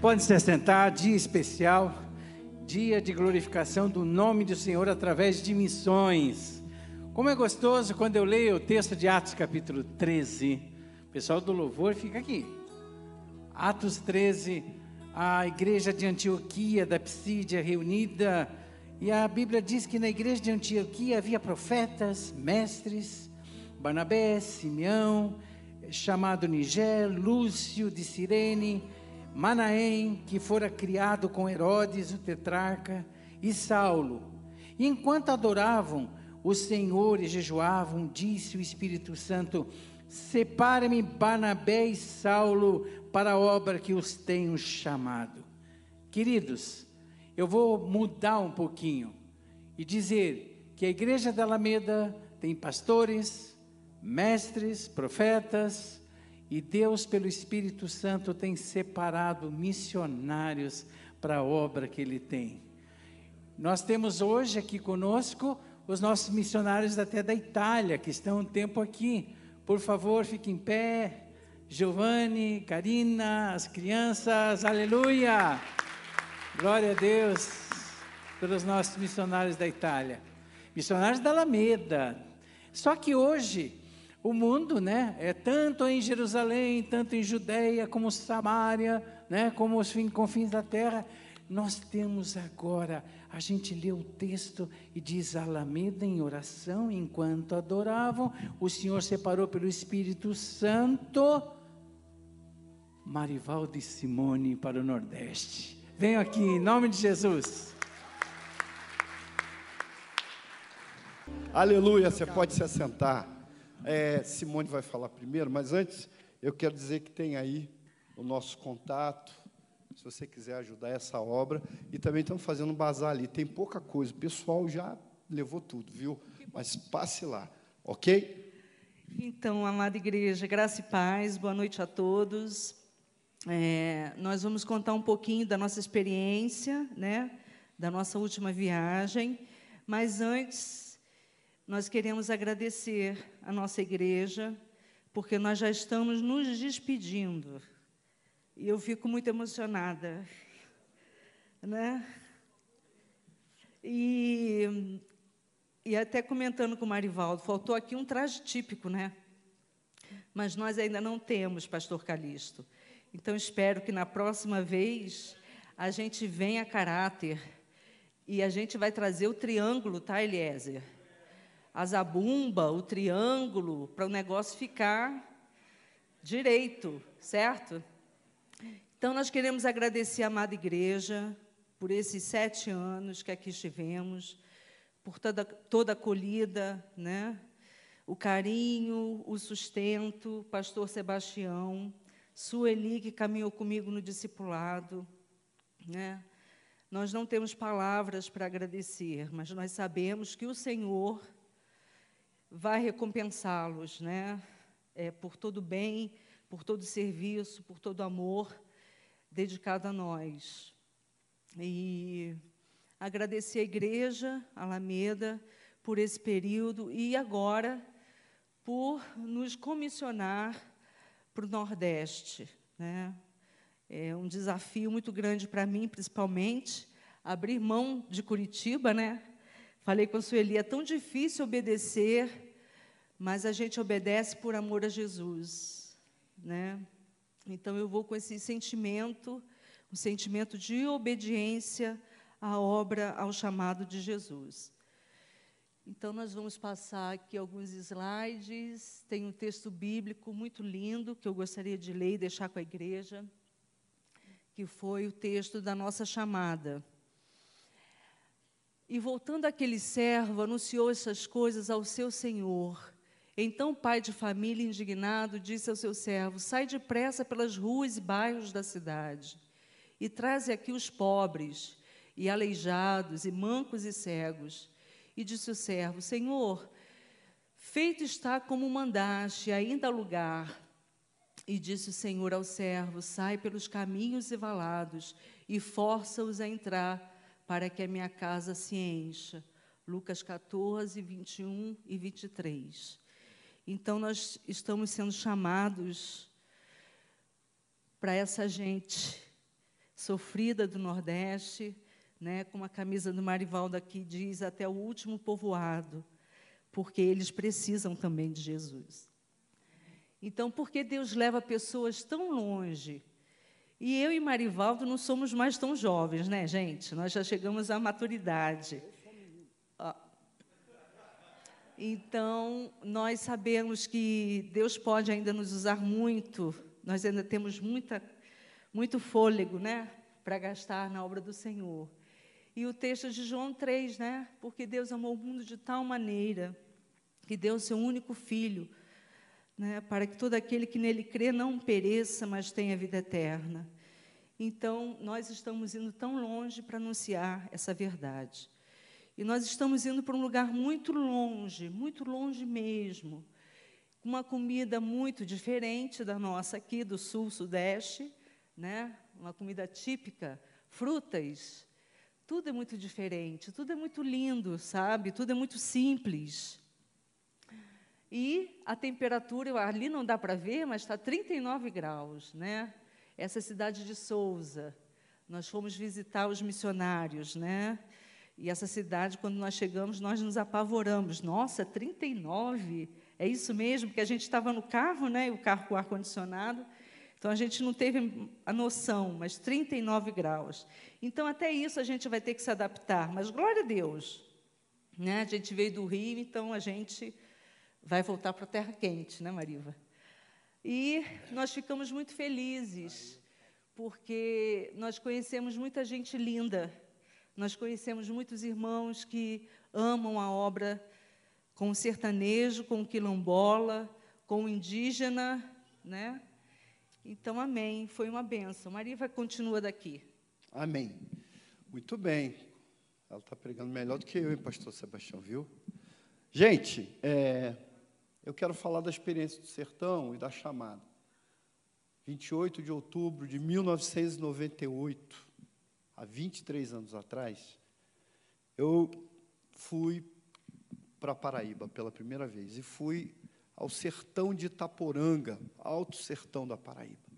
Pode se assentar, dia especial, dia de glorificação do nome do Senhor através de missões. Como é gostoso quando eu leio o texto de Atos capítulo 13. O pessoal do louvor fica aqui. Atos 13, a igreja de Antioquia, da Psídia, reunida. E a Bíblia diz que na igreja de Antioquia havia profetas, mestres, Barnabé, Simeão, chamado Nigel, Lúcio de Cirene, Manaém, que fora criado com Herodes, o tetrarca, e Saulo. E enquanto adoravam o Senhor e jejuavam, disse o Espírito Santo: Separe-me Barnabé e Saulo para a obra que os tenho chamado. Queridos, eu vou mudar um pouquinho e dizer que a igreja da Alameda tem pastores, mestres, profetas, e Deus, pelo Espírito Santo, tem separado missionários para a obra que Ele tem. Nós temos hoje aqui conosco os nossos missionários até da Itália, que estão um tempo aqui. Por favor, fiquem em pé. Giovanni, Karina, as crianças, aleluia! Glória a Deus pelos nossos missionários da Itália. Missionários da Alameda. Só que hoje o mundo, né, é tanto em Jerusalém, tanto em Judeia, como Samaria, né, como os confins da terra. Nós temos agora, a gente lê o texto e diz Alameda em oração, enquanto adoravam, o Senhor separou pelo Espírito Santo Marivaldo e Simone para o Nordeste. Venham aqui, em nome de Jesus. Aleluia, você pode se assentar. É, Simone vai falar primeiro, mas antes eu quero dizer que tem aí o nosso contato, se você quiser ajudar essa obra. E também estamos fazendo um bazar ali. Tem pouca coisa, o pessoal já levou tudo, viu? Mas passe lá, ok? Então, amada igreja, graça e paz, boa noite a todos. É, nós vamos contar um pouquinho da nossa experiência, né, da nossa última viagem, mas antes nós queremos agradecer a nossa igreja, porque nós já estamos nos despedindo. E eu fico muito emocionada. Né? E, e até comentando com o Marivaldo, faltou aqui um traje típico, né? Mas nós ainda não temos, pastor Calixto. Então espero que na próxima vez a gente venha a caráter e a gente vai trazer o triângulo, tá, Eliezer? A zabumba, o triângulo, para o negócio ficar direito, certo? Então, nós queremos agradecer a amada igreja por esses sete anos que aqui estivemos, por toda, toda a acolhida, né? o carinho, o sustento, pastor Sebastião, Sueli, que caminhou comigo no discipulado. Né? Nós não temos palavras para agradecer, mas nós sabemos que o Senhor vai recompensá-los, né? É, por todo bem, por todo serviço, por todo amor dedicado a nós. E agradecer a igreja Alameda por esse período e agora por nos comissionar para o Nordeste, né? É um desafio muito grande para mim, principalmente, abrir mão de Curitiba, né? Falei com a Sueli, é tão difícil obedecer, mas a gente obedece por amor a Jesus, né? Então eu vou com esse sentimento, um sentimento de obediência à obra, ao chamado de Jesus. Então nós vamos passar aqui alguns slides. Tem um texto bíblico muito lindo que eu gostaria de ler e deixar com a igreja, que foi o texto da nossa chamada. E voltando aquele servo, anunciou essas coisas ao seu senhor. Então o pai de família, indignado, disse ao seu servo: Sai depressa pelas ruas e bairros da cidade e traze aqui os pobres, e aleijados, e mancos e cegos. E disse o servo: Senhor, feito está como mandaste, ainda há lugar. E disse o Senhor ao servo: Sai pelos caminhos e valados e força-os a entrar para que a minha casa se encha. Lucas 14, 21 e 23. Então, nós estamos sendo chamados para essa gente sofrida do Nordeste, né, com a camisa do Marivaldo aqui diz até o último povoado, porque eles precisam também de Jesus. Então, por que Deus leva pessoas tão longe? E eu e Marivaldo não somos mais tão jovens, né, gente? Nós já chegamos à maturidade. Então, nós sabemos que Deus pode ainda nos usar muito, nós ainda temos muita, muito fôlego né, para gastar na obra do Senhor. E o texto de João 3, né? Porque Deus amou o mundo de tal maneira que deu o seu único filho, né, para que todo aquele que nele crê não pereça, mas tenha vida eterna. Então, nós estamos indo tão longe para anunciar essa verdade. E nós estamos indo para um lugar muito longe, muito longe mesmo, uma comida muito diferente da nossa aqui do sul, sudeste, né? Uma comida típica, frutas. Tudo é muito diferente, tudo é muito lindo, sabe? Tudo é muito simples. E a temperatura, ali não dá para ver, mas está 39 graus, né? Essa cidade de Souza. Nós fomos visitar os missionários, né? E essa cidade, quando nós chegamos, nós nos apavoramos. Nossa, 39? É isso mesmo? Porque a gente estava no carro, né? O carro com ar-condicionado. Então a gente não teve a noção, mas 39 graus. Então até isso a gente vai ter que se adaptar. Mas glória a Deus. Né? A gente veio do Rio, então a gente vai voltar para a terra quente, né, Mariva? E nós ficamos muito felizes, porque nós conhecemos muita gente linda nós conhecemos muitos irmãos que amam a obra com o sertanejo, com o quilombola, com o indígena, né? Então, amém. Foi uma benção. Maria vai continua daqui. Amém. Muito bem. Ela está pregando melhor do que eu, hein, pastor Sebastião, viu? Gente, é, eu quero falar da experiência do sertão e da chamada. 28 de outubro de 1998 há 23 anos atrás, eu fui para Paraíba pela primeira vez e fui ao sertão de Itaporanga, alto sertão da Paraíba.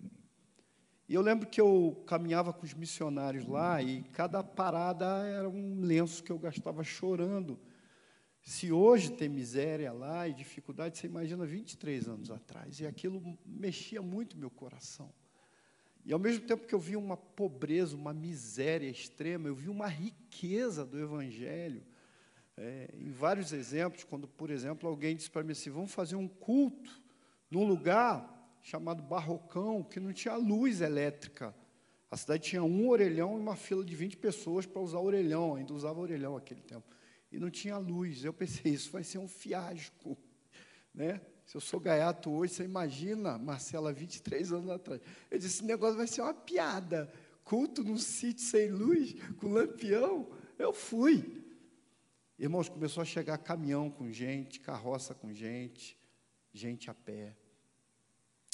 E eu lembro que eu caminhava com os missionários lá e cada parada era um lenço que eu gastava chorando. Se hoje tem miséria lá e dificuldade, você imagina 23 anos atrás. E aquilo mexia muito meu coração. E ao mesmo tempo que eu vi uma pobreza, uma miséria extrema, eu vi uma riqueza do Evangelho. É, em vários exemplos, quando, por exemplo, alguém disse para mim assim: vamos fazer um culto num lugar chamado Barrocão, que não tinha luz elétrica. A cidade tinha um orelhão e uma fila de 20 pessoas para usar orelhão, ainda usava orelhão naquele tempo. E não tinha luz. Eu pensei, isso vai ser um fiasco. Né? Se eu sou gaiato hoje, você imagina, Marcela, 23 anos atrás. Eu disse: esse negócio vai ser uma piada. Culto num sítio sem luz, com lampião. Eu fui. Irmãos, começou a chegar caminhão com gente, carroça com gente, gente a pé.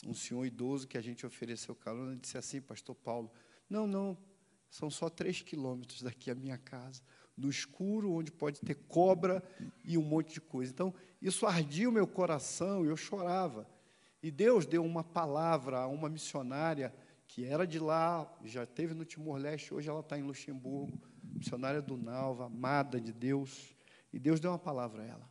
Um senhor idoso que a gente ofereceu carona disse assim, pastor Paulo, não, não, são só três quilômetros daqui a minha casa no escuro, onde pode ter cobra e um monte de coisa. Então, isso ardia o meu coração e eu chorava. E Deus deu uma palavra a uma missionária que era de lá, já teve no Timor-Leste, hoje ela está em Luxemburgo, missionária do Nalva, amada de Deus. E Deus deu uma palavra a ela.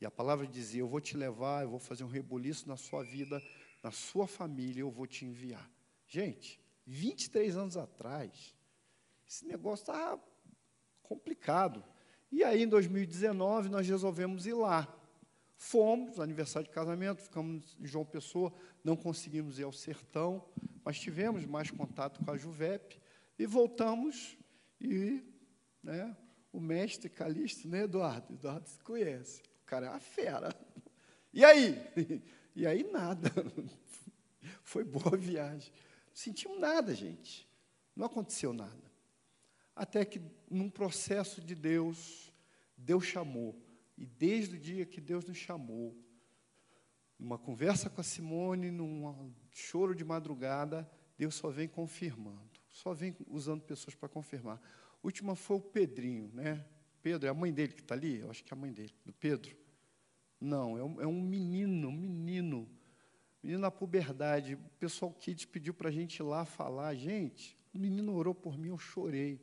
E a palavra dizia: Eu vou te levar, eu vou fazer um rebuliço na sua vida, na sua família, eu vou te enviar. Gente, 23 anos atrás, esse negócio estava complicado. E aí, em 2019, nós resolvemos ir lá. Fomos, aniversário de casamento, ficamos em João Pessoa, não conseguimos ir ao sertão, mas tivemos mais contato com a Juvep e voltamos e né, o mestre Calixto, né, Eduardo? Eduardo se conhece. O cara é uma fera. E aí? E aí nada. Foi boa viagem. Não sentimos nada, gente. Não aconteceu nada. Até que, num processo de Deus, Deus chamou. E desde o dia que Deus nos chamou, numa conversa com a Simone, num choro de madrugada, Deus só vem confirmando, só vem usando pessoas para confirmar. A última foi o Pedrinho, né? Pedro, é a mãe dele que está ali? Eu acho que é a mãe dele, do Pedro. Não, é um, é um menino, um menino, menino na puberdade. O pessoal Kids pediu para a gente ir lá falar. Gente, o menino orou por mim, eu chorei.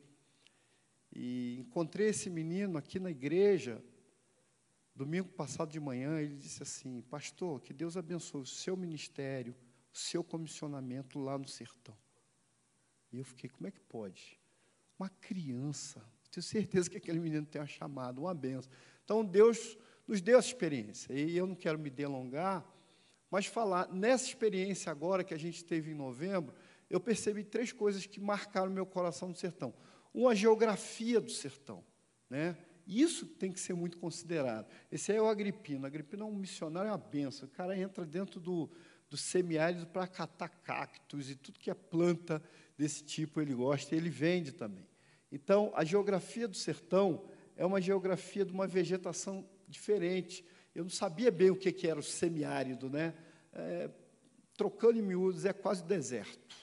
E encontrei esse menino aqui na igreja, domingo passado de manhã, ele disse assim: Pastor, que Deus abençoe o seu ministério, o seu comissionamento lá no sertão. E eu fiquei: Como é que pode? Uma criança, tenho certeza que aquele menino tem uma chamada, uma benção. Então, Deus nos deu essa experiência. E eu não quero me delongar, mas falar nessa experiência agora que a gente teve em novembro, eu percebi três coisas que marcaram meu coração no sertão. Uma geografia do sertão, né? Isso tem que ser muito considerado. Esse aí é o Agripino. Agripino é um missionário, é uma benção. O cara entra dentro do, do semiárido para catar cactos e tudo que é planta desse tipo ele gosta e ele vende também. Então, a geografia do sertão é uma geografia de uma vegetação diferente. Eu não sabia bem o que, que era o semiárido, né? É, trocando em miúdos, é quase deserto.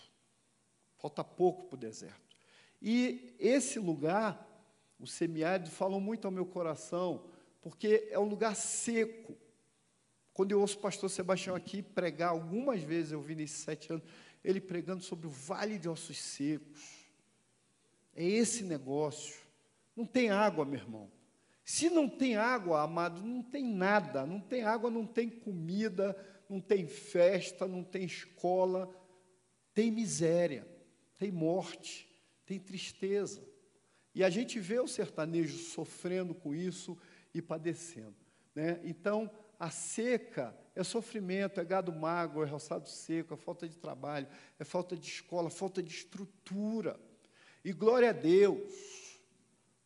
Falta pouco para o deserto. E esse lugar, o semiárido, falou muito ao meu coração, porque é um lugar seco. Quando eu ouço o pastor Sebastião aqui pregar, algumas vezes eu vi nesses sete anos, ele pregando sobre o vale de ossos secos. É esse negócio. Não tem água, meu irmão. Se não tem água, amado, não tem nada. Não tem água, não tem comida, não tem festa, não tem escola. Tem miséria, tem morte, tem tristeza. E a gente vê o sertanejo sofrendo com isso e padecendo. Né? Então, a seca é sofrimento, é gado magro, é roçado seco, é falta de trabalho, é falta de escola, falta de estrutura. E glória a Deus,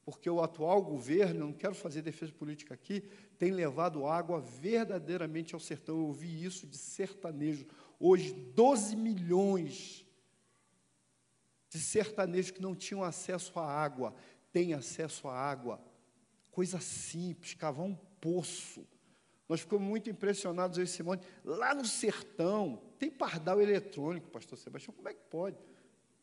porque o atual governo, não quero fazer defesa política aqui, tem levado água verdadeiramente ao sertão. Eu ouvi isso de sertanejo. Hoje, 12 milhões de sertanejos que não tinham acesso à água, têm acesso à água. Coisa simples, cavar um poço. Nós ficamos muito impressionados, eu e Simone. Lá no sertão, tem pardal eletrônico, pastor Sebastião. Como é que pode?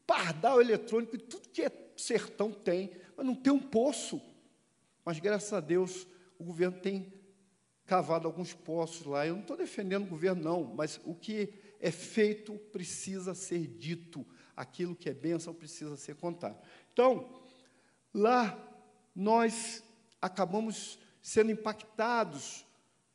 pardal eletrônico, tudo que é sertão tem, mas não tem um poço. Mas graças a Deus, o governo tem cavado alguns poços lá. Eu não estou defendendo o governo, não, mas o que é feito precisa ser dito. Aquilo que é bênção precisa ser contado. Então, lá nós acabamos sendo impactados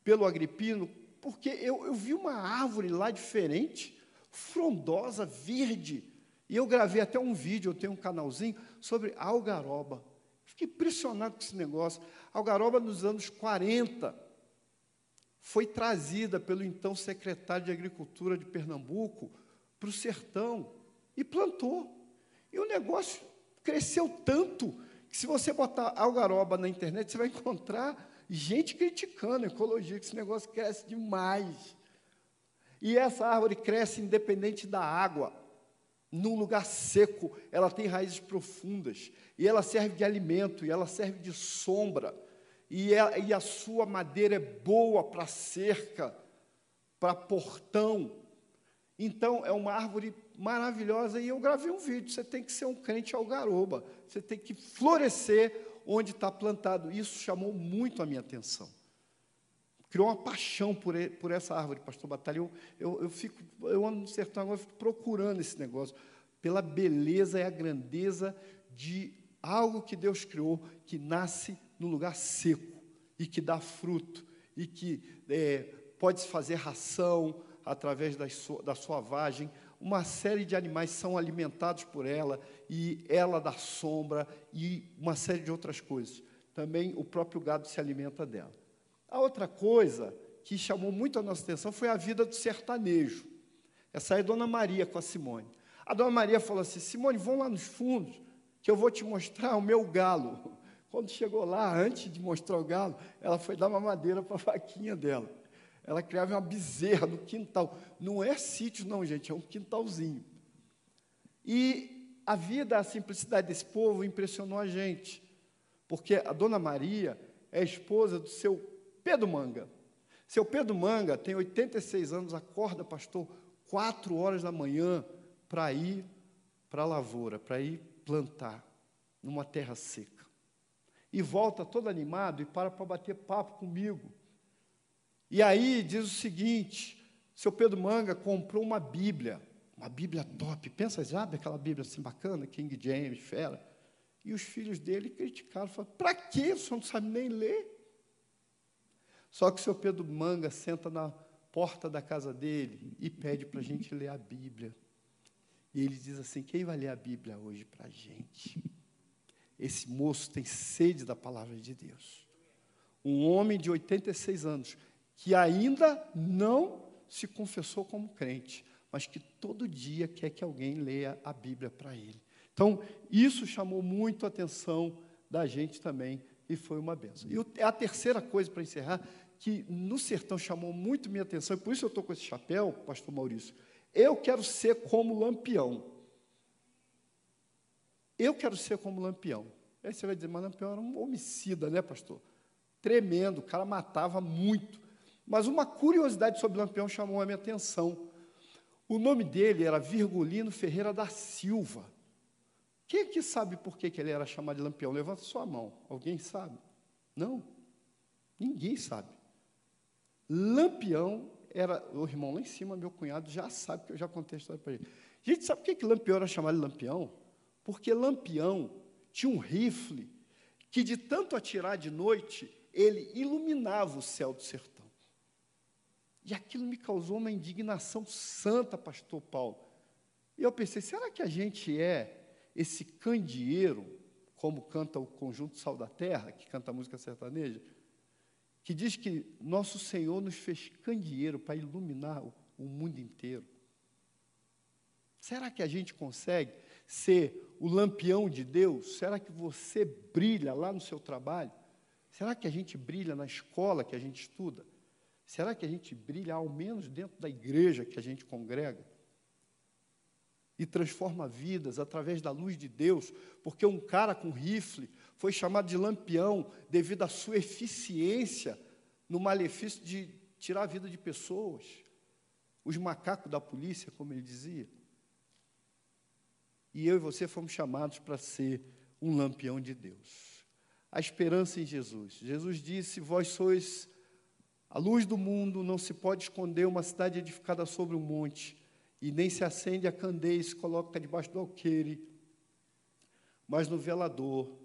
pelo agripino, porque eu, eu vi uma árvore lá diferente, frondosa, verde, e eu gravei até um vídeo, eu tenho um canalzinho, sobre algaroba. Fiquei impressionado com esse negócio. Algaroba, nos anos 40, foi trazida pelo então secretário de Agricultura de Pernambuco para o sertão e plantou. E o negócio cresceu tanto que, se você botar algaroba na internet, você vai encontrar gente criticando a ecologia, que esse negócio cresce demais. E essa árvore cresce independente da água num lugar seco, ela tem raízes profundas, e ela serve de alimento, e ela serve de sombra, e, é, e a sua madeira é boa para cerca, para portão. Então, é uma árvore maravilhosa, e eu gravei um vídeo. Você tem que ser um crente algaroba, você tem que florescer onde está plantado. Isso chamou muito a minha atenção criou uma paixão por, por essa árvore, pastor Batalha. Eu, eu, fico, eu ando no sertão agora, fico procurando esse negócio, pela beleza e a grandeza de algo que Deus criou, que nasce no lugar seco e que dá fruto, e que é, pode se fazer ração através da sua, da sua vagem. Uma série de animais são alimentados por ela, e ela dá sombra, e uma série de outras coisas. Também o próprio gado se alimenta dela. A outra coisa que chamou muito a nossa atenção foi a vida do sertanejo. Essa é a Dona Maria com a Simone. A Dona Maria falou assim: Simone, vão lá nos fundos, que eu vou te mostrar o meu galo. Quando chegou lá, antes de mostrar o galo, ela foi dar uma madeira para a vaquinha dela. Ela criava uma bezerra no quintal. Não é sítio, não, gente, é um quintalzinho. E a vida, a simplicidade desse povo impressionou a gente, porque a Dona Maria é esposa do seu Pedro Manga. Seu Pedro Manga tem 86 anos, acorda, pastor, quatro horas da manhã para ir para a lavoura, para ir plantar numa terra seca. E volta todo animado e para para bater papo comigo. E aí diz o seguinte: seu Pedro Manga comprou uma Bíblia, uma Bíblia top. Pensa, sabe aquela Bíblia assim bacana, King James, fera. E os filhos dele criticaram, falaram, para que senhor não sabe nem ler? Só que o seu Pedro Manga senta na porta da casa dele e pede para a gente ler a Bíblia. E ele diz assim: quem vai ler a Bíblia hoje para a gente? Esse moço tem sede da palavra de Deus. Um homem de 86 anos, que ainda não se confessou como crente, mas que todo dia quer que alguém leia a Bíblia para ele. Então, isso chamou muito a atenção da gente também e foi uma benção. E a terceira coisa para encerrar, que no sertão chamou muito minha atenção, e por isso eu estou com esse chapéu, pastor Maurício. Eu quero ser como lampião. Eu quero ser como lampião. Aí você vai dizer, mas lampião era um homicida, né, pastor? Tremendo, o cara matava muito. Mas uma curiosidade sobre Lampião chamou a minha atenção. O nome dele era Virgulino Ferreira da Silva. Quem aqui sabe por que, ele era chamado de Lampião? Levanta sua mão. Alguém sabe? Não? Ninguém sabe. Lampião era. O irmão lá em cima, meu cunhado, já sabe, que eu já contei a história para ele. Gente, sabe por que, que Lampião era chamado de Lampião? Porque Lampião tinha um rifle que, de tanto atirar de noite, ele iluminava o céu do sertão. E aquilo me causou uma indignação santa, pastor Paulo. E eu pensei, será que a gente é esse candeeiro, como canta o conjunto Sal da Terra, que canta a música sertaneja, que diz que nosso Senhor nos fez candeeiro para iluminar o, mundo inteiro? Será que a gente consegue ser o lampião de Deus? Será que você brilha lá no seu trabalho? Será que a gente brilha na escola que a gente estuda? Será que a gente brilha ao menos dentro da igreja que a gente congrega? E transforma vidas através da luz de Deus, porque um cara com rifle foi chamado de lampião devido à sua eficiência no malefício de tirar a vida de pessoas. Os macacos da polícia, como ele dizia. E eu e você fomos chamados para ser um lampião de Deus. A esperança em Jesus. Jesus disse: Vós sois a luz do mundo não se pode esconder uma cidade edificada sobre um monte, e nem se acende a candeia e se coloca debaixo do alqueire, mas no velador,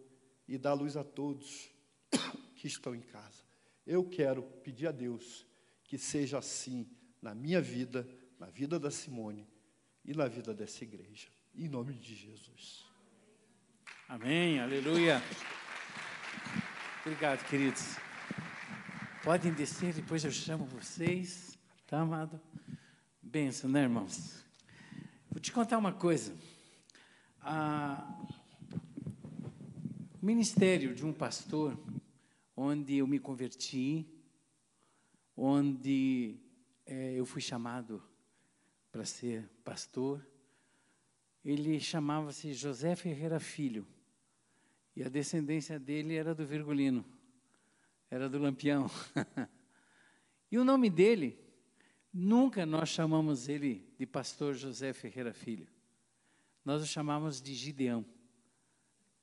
e dá luz a todos que estão em casa. Eu quero pedir a Deus que seja assim na minha vida, na vida da Simone e na vida dessa igreja. Em nome de Jesus. Amém, aleluia. Obrigado, queridos. Podem descer, depois eu chamo vocês. Tá, amado? Benção, né, irmãos? Vou te contar uma coisa. Ah, o ministério de um pastor, onde eu me converti, onde é, eu fui chamado para ser pastor, ele chamava-se José Ferreira Filho. E a descendência dele era do Virgulino era do Lampião. e o nome dele, nunca nós chamamos ele de Pastor José Ferreira Filho. Nós o chamamos de Gideão,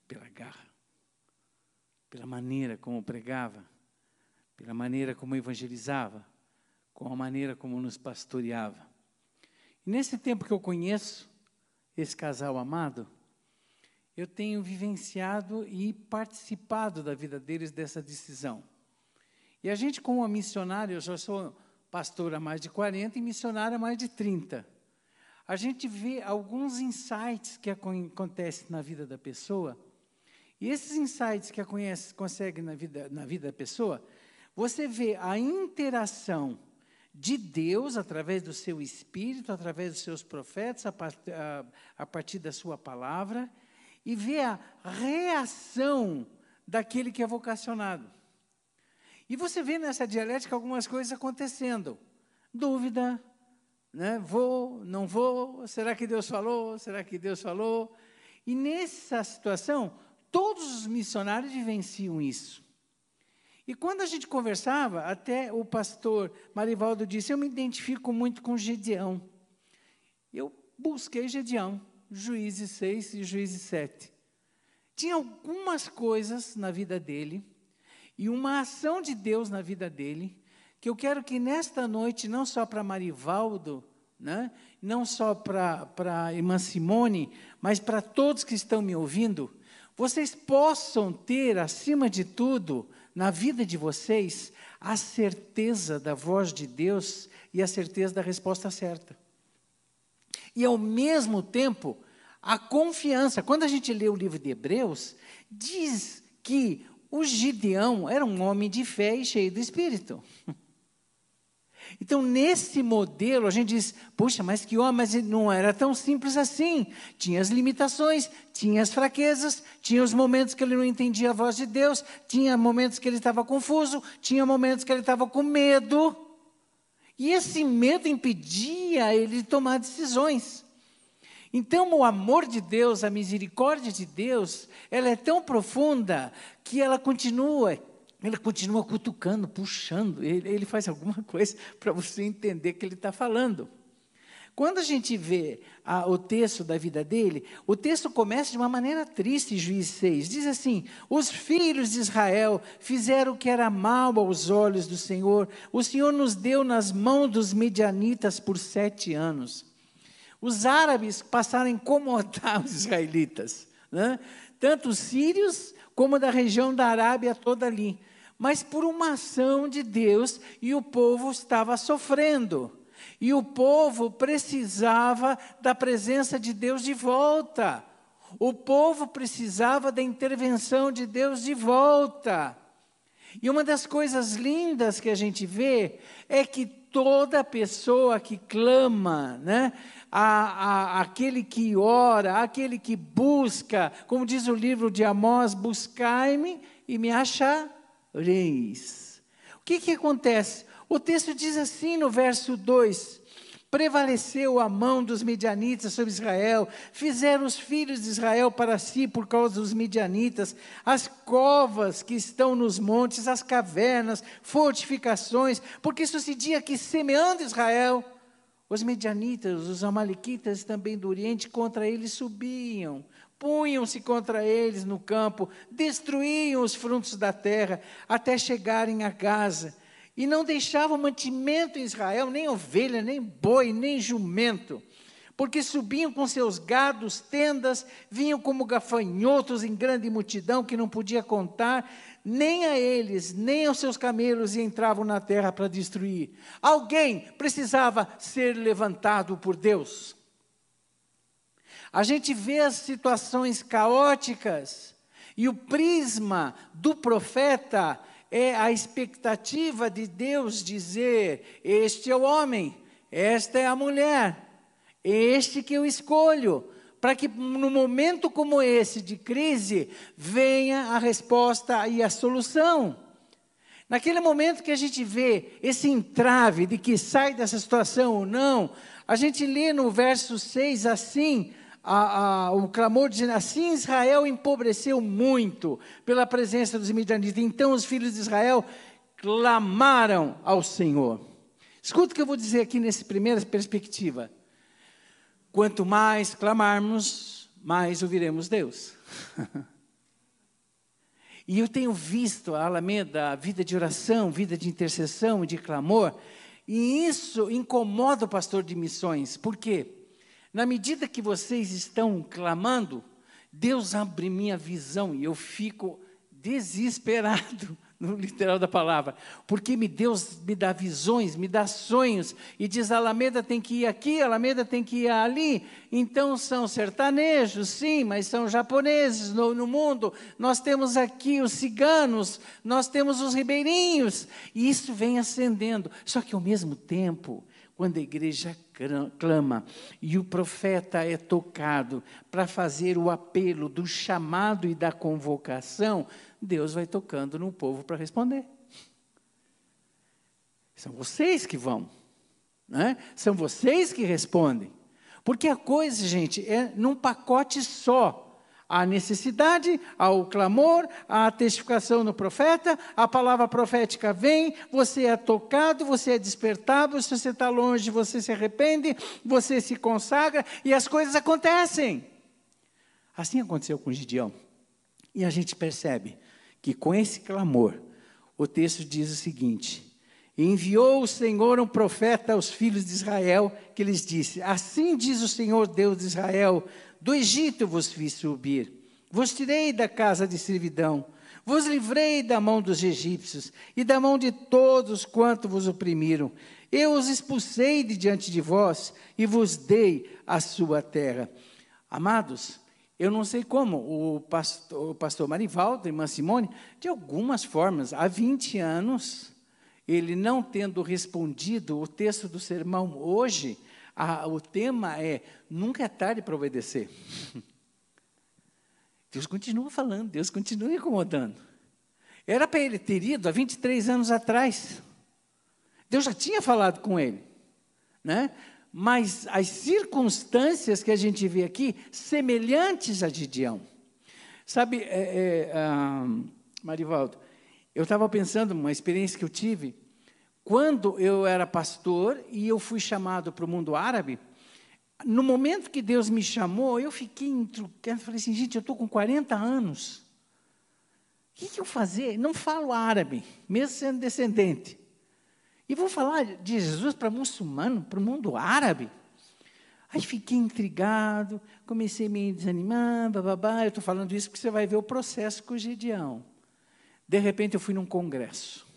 pela garra, pela maneira como pregava, pela maneira como evangelizava, com a maneira como nos pastoreava. E nesse tempo que eu conheço esse casal amado, eu tenho vivenciado e participado da vida deles dessa decisão. E a gente, como missionário, eu já sou pastor há mais de 40 e missionário há mais de 30. A gente vê alguns insights que acontecem na vida da pessoa. E esses insights que conhece, consegue na vida, na vida da pessoa, você vê a interação de Deus através do seu espírito, através dos seus profetas, a, a, a partir da sua palavra, e vê a reação daquele que é vocacionado. E você vê nessa dialética algumas coisas acontecendo. Dúvida, né? vou, não vou, será que Deus falou, será que Deus falou? E nessa situação, todos os missionários vivenciam isso. E quando a gente conversava, até o pastor Marivaldo disse: Eu me identifico muito com Gedeão. Eu busquei Gedeão, Juízes 6 e Juízes 7. Tinha algumas coisas na vida dele e uma ação de Deus na vida dele, que eu quero que nesta noite, não só para Marivaldo, né? não só para a irmã Simone, mas para todos que estão me ouvindo, vocês possam ter, acima de tudo, na vida de vocês, a certeza da voz de Deus e a certeza da resposta certa. E, ao mesmo tempo, a confiança. Quando a gente lê o livro de Hebreus, diz que o Gideão era um homem de fé e cheio do Espírito. Então, nesse modelo, a gente diz: puxa, mas que homem, mas não era tão simples assim. Tinha as limitações, tinha as fraquezas, tinha os momentos que ele não entendia a voz de Deus, tinha momentos que ele estava confuso, tinha momentos que ele estava com medo. E esse medo impedia ele de tomar decisões. Então, o amor de Deus, a misericórdia de Deus, ela é tão profunda que ela continua ele continua cutucando, puxando, ele, ele faz alguma coisa para você entender que ele está falando. Quando a gente vê a, o texto da vida dele, o texto começa de uma maneira triste, Juiz 6. Diz assim: Os filhos de Israel fizeram o que era mal aos olhos do Senhor. O Senhor nos deu nas mãos dos medianitas por sete anos. Os árabes passaram a incomodar os israelitas, né? tanto os sírios como da região da Arábia toda ali mas por uma ação de Deus e o povo estava sofrendo. E o povo precisava da presença de Deus de volta. O povo precisava da intervenção de Deus de volta. E uma das coisas lindas que a gente vê é que toda pessoa que clama, né, a, a, aquele que ora, aquele que busca, como diz o livro de Amós, buscai-me e me achar reis. O que, que acontece? O texto diz assim no verso 2: Prevaleceu a mão dos medianitas sobre Israel, fizeram os filhos de Israel para si por causa dos medianitas, as covas que estão nos montes, as cavernas, fortificações, porque sucedia que, semeando Israel, os medianitas, os amalequitas também do Oriente contra eles subiam punham-se contra eles no campo, destruíam os frutos da terra, até chegarem a Gaza. E não deixavam mantimento em Israel, nem ovelha, nem boi, nem jumento. Porque subiam com seus gados, tendas, vinham como gafanhotos em grande multidão que não podia contar, nem a eles, nem aos seus camelos e entravam na terra para destruir. Alguém precisava ser levantado por Deus. A gente vê as situações caóticas e o prisma do profeta é a expectativa de Deus dizer: Este é o homem, esta é a mulher, este que eu escolho, para que no momento como esse de crise venha a resposta e a solução. Naquele momento que a gente vê esse entrave de que sai dessa situação ou não, a gente lê no verso 6 assim: a, a, o clamor dizendo assim Israel empobreceu muito pela presença dos midianitas. Então os filhos de Israel clamaram ao Senhor. Escuta o que eu vou dizer aqui nessa primeira perspectiva. Quanto mais clamarmos, mais ouviremos Deus. e eu tenho visto a Alameda, a vida de oração, vida de intercessão, de clamor, e isso incomoda o pastor de missões. Por quê? Na medida que vocês estão clamando, Deus abre minha visão e eu fico desesperado, no literal da palavra, porque me Deus me dá visões, me dá sonhos e diz: Alameda tem que ir aqui, Alameda tem que ir ali. Então são sertanejos, sim, mas são japoneses no, no mundo. Nós temos aqui os ciganos, nós temos os ribeirinhos, e isso vem acendendo. Só que ao mesmo tempo, quando a igreja clama e o profeta é tocado para fazer o apelo do chamado e da convocação, Deus vai tocando no povo para responder. São vocês que vão, né? são vocês que respondem. Porque a coisa, gente, é num pacote só a necessidade, ao clamor, a testificação no profeta, a palavra profética vem, você é tocado, você é despertado, se você está longe, você se arrepende, você se consagra e as coisas acontecem. Assim aconteceu com Gideão. E a gente percebe que com esse clamor, o texto diz o seguinte: enviou o Senhor um profeta aos filhos de Israel, que lhes disse: Assim diz o Senhor Deus de Israel: Do Egito vos fiz subir, vos tirei da casa de servidão, vos livrei da mão dos egípcios e da mão de todos quanto vos oprimiram. Eu os expulsei de diante de vós e vos dei a sua terra. Amados, eu não sei como o pastor, o pastor Marivaldo irmã Simone, de algumas formas, há 20 anos, ele não tendo respondido o texto do sermão hoje, a, o tema é: nunca é tarde para obedecer. Deus continua falando, Deus continua incomodando. Era para ele ter ido há 23 anos atrás. Deus já tinha falado com ele. Né? Mas as circunstâncias que a gente vê aqui, semelhantes a Gideão. Sabe, é, é, ah, Marivaldo, eu estava pensando uma experiência que eu tive quando eu era pastor e eu fui chamado para o mundo árabe. No momento que Deus me chamou, eu fiquei intrucando, falei assim, gente, eu estou com 40 anos. O que, que eu fazer? Não falo árabe, mesmo sendo descendente. E vou falar de Jesus para muçulmano, para o mundo árabe. Aí fiquei intrigado, comecei a me desanimar, bababá. Eu estou falando isso porque você vai ver o processo com o Gideão. De repente eu fui num congresso.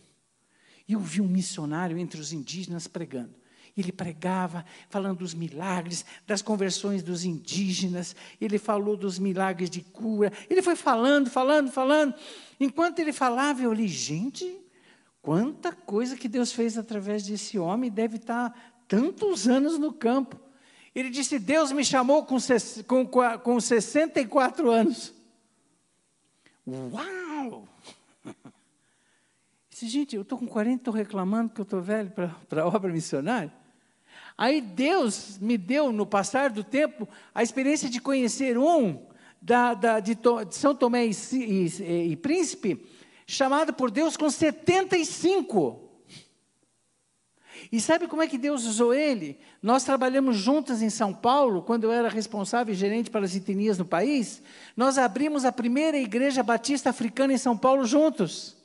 E eu vi um missionário entre os indígenas pregando. Ele pregava, falando dos milagres, das conversões dos indígenas. Ele falou dos milagres de cura. Ele foi falando, falando, falando. Enquanto ele falava, eu olhei, gente, quanta coisa que Deus fez através desse homem. Deve estar tantos anos no campo. Ele disse: Deus me chamou com, com, com 64 anos. Uau! Disse, gente, eu estou com 40 estou reclamando que eu estou velho para a obra missionária. Aí Deus me deu, no passar do tempo, a experiência de conhecer um da, da de, de, São Tomé e, e, e Príncipe, chamado por Deus com 75. E sabe como é que Deus usou ele? Nós trabalhamos juntas em São Paulo, quando eu era responsável e gerente para as etnias no país. Nós abrimos a primeira igreja batista africana em São Paulo juntos.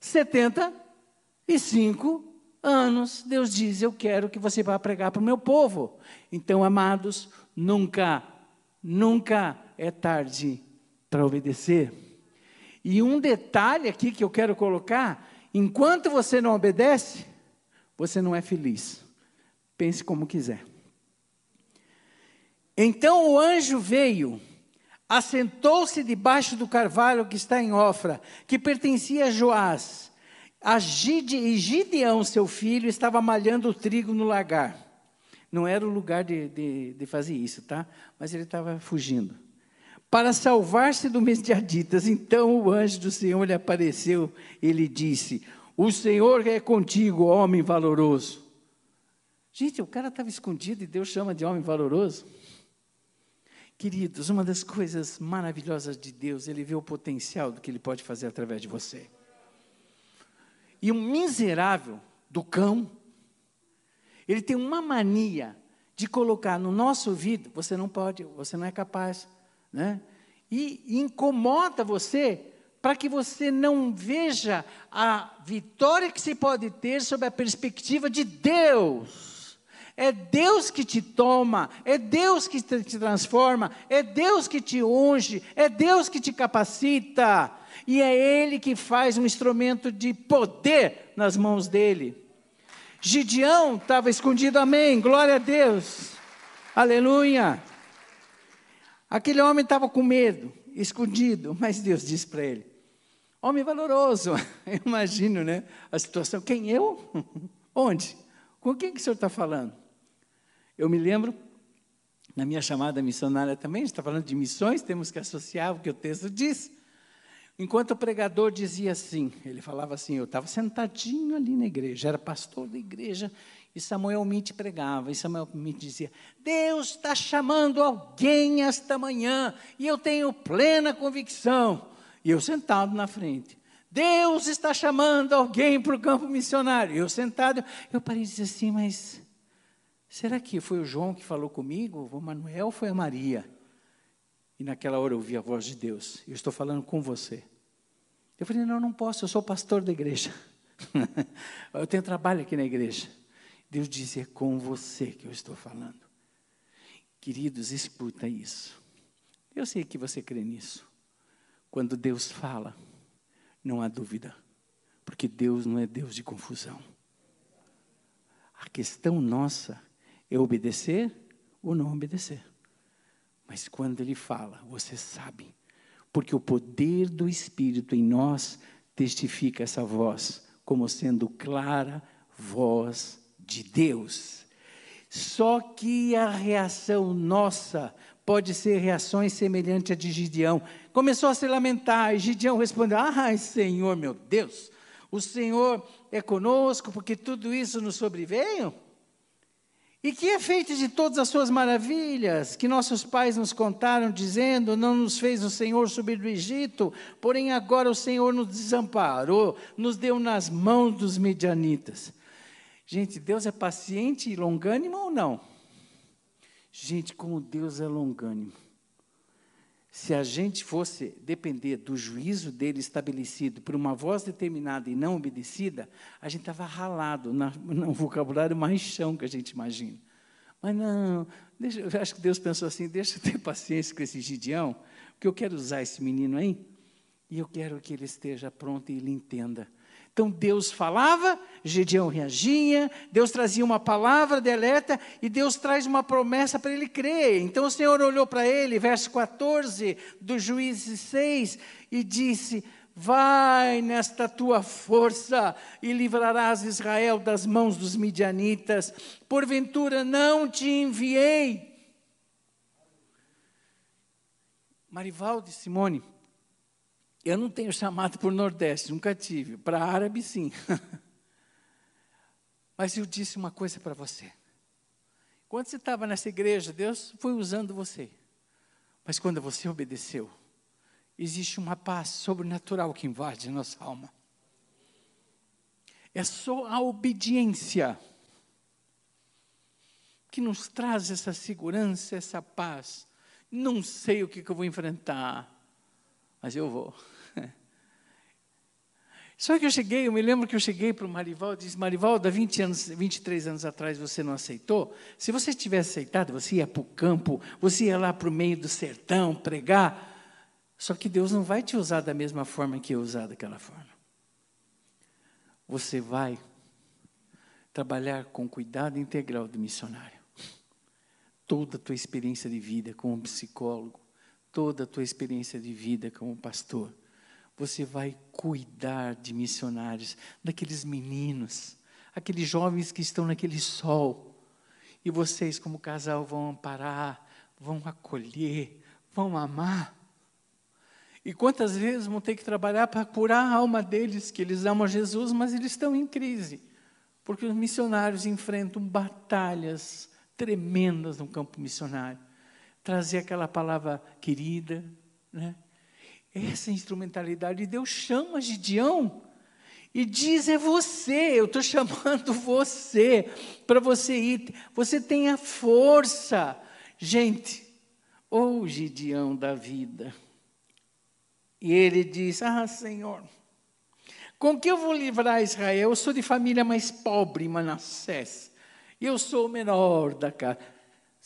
75 anos, Deus diz: Eu quero que você vá pregar para o meu povo. Então, amados, nunca, nunca é tarde para obedecer. E um detalhe aqui que eu quero colocar: enquanto você não obedece, você não é feliz. Pense como quiser. Então o anjo veio, assentou-se debaixo do carvalho que está em Ofra, que pertencia a Joás. A Gide, e Gideão, seu filho, estava malhando o trigo no lagar. Não era o lugar de, de, de fazer isso, tá? Mas ele estava fugindo. Para salvar-se do Mediaditas, então o anjo do Senhor lhe apareceu e lhe disse: o Senhor é contigo, homem valoroso. Gente, o cara estava escondido e Deus chama de homem valoroso. Queridos, uma das coisas maravilhosas de Deus, Ele vê o potencial do que Ele pode fazer através de você. E um miserável do cão, ele tem uma mania de colocar no nosso ouvido: você não pode, você não é capaz, né? E incomoda você para que você não veja a vitória que se pode ter sob a perspectiva de Deus. É Deus que te toma, é Deus que te transforma, é Deus que te unge, é Deus que te capacita, e é Ele que faz um instrumento de poder nas mãos dele. Gideão estava escondido, amém, glória a Deus, aleluia. Aquele homem estava com medo, escondido, mas Deus disse para ele: Homem valoroso. Eu imagino, né? A situação. Quem eu? Onde? Com quem que o senhor está falando? Eu me lembro, na minha chamada missionária também, a gente está falando de missões, temos que associar o que o texto diz. Enquanto o pregador dizia assim, ele falava assim, eu estava sentadinho ali na igreja, era pastor da igreja, e Samuel Minte pregava, e Samuel Minte dizia, Deus está chamando alguém esta manhã, e eu tenho plena convicção e eu sentado na frente. Deus está chamando alguém para o campo missionário. Eu sentado, eu parei e disse assim, mas será que foi o João que falou comigo? O Manuel foi a Maria? E naquela hora eu ouvi a voz de Deus. Eu estou falando com você. Eu falei, não, não posso, eu sou pastor da igreja. eu tenho trabalho aqui na igreja. Deus diz: é com você que eu estou falando. Queridos, escuta isso. Eu sei que você crê nisso. Quando Deus fala, não há dúvida, porque Deus não é Deus de confusão. A questão nossa é obedecer ou não obedecer. Mas quando Ele fala, você sabe, porque o poder do Espírito em nós testifica essa voz como sendo clara voz de Deus. Só que a reação nossa pode ser reações semelhantes à de Gideão. Começou a se lamentar, e Gideão respondeu: Ai, Senhor, meu Deus, o Senhor é conosco, porque tudo isso nos sobreveio? E que é de todas as suas maravilhas que nossos pais nos contaram, dizendo: Não nos fez o Senhor subir do Egito, porém agora o Senhor nos desamparou, nos deu nas mãos dos medianitas. Gente, Deus é paciente e longânimo ou não? Gente, como Deus é longânimo. Se a gente fosse depender do juízo dele estabelecido por uma voz determinada e não obedecida, a gente estava ralado no vocabulário mais chão que a gente imagina. Mas não, deixa, eu acho que Deus pensou assim: deixa eu ter paciência com esse Gideão, porque eu quero usar esse menino aí, e eu quero que ele esteja pronto e ele entenda então Deus falava, Gedeão reagia, Deus trazia uma palavra de alerta e Deus traz uma promessa para ele crer. Então o Senhor olhou para ele, verso 14 do Juízes 6, e disse: Vai nesta tua força e livrarás Israel das mãos dos midianitas. Porventura não te enviei. Marivaldo Simone, eu não tenho chamado por Nordeste, nunca tive. Para árabe, sim. Mas eu disse uma coisa para você. Quando você estava nessa igreja, Deus foi usando você. Mas quando você obedeceu, existe uma paz sobrenatural que invade a nossa alma. É só a obediência que nos traz essa segurança, essa paz. Não sei o que, que eu vou enfrentar, mas eu vou. Só que eu cheguei, eu me lembro que eu cheguei para o Marivaldo e disse, Marivaldo, há 20 anos, 23 anos atrás você não aceitou? Se você tivesse aceitado, você ia para o campo, você ia lá para o meio do sertão pregar. Só que Deus não vai te usar da mesma forma que eu usar daquela forma. Você vai trabalhar com cuidado integral do missionário. Toda a tua experiência de vida como psicólogo, toda a tua experiência de vida como pastor você vai cuidar de missionários, daqueles meninos, aqueles jovens que estão naquele sol. E vocês, como casal, vão amparar, vão acolher, vão amar. E quantas vezes vão ter que trabalhar para curar a alma deles, que eles amam Jesus, mas eles estão em crise. Porque os missionários enfrentam batalhas tremendas no campo missionário. Trazer aquela palavra querida, né? Essa instrumentalidade, Deus chama Gideão e diz: É você, eu estou chamando você para você ir. Você tem a força. Gente, ou oh, Gideão da vida. E ele diz: Ah, Senhor, com que eu vou livrar Israel? Eu sou de família mais pobre, Manassés. Eu sou o menor da casa.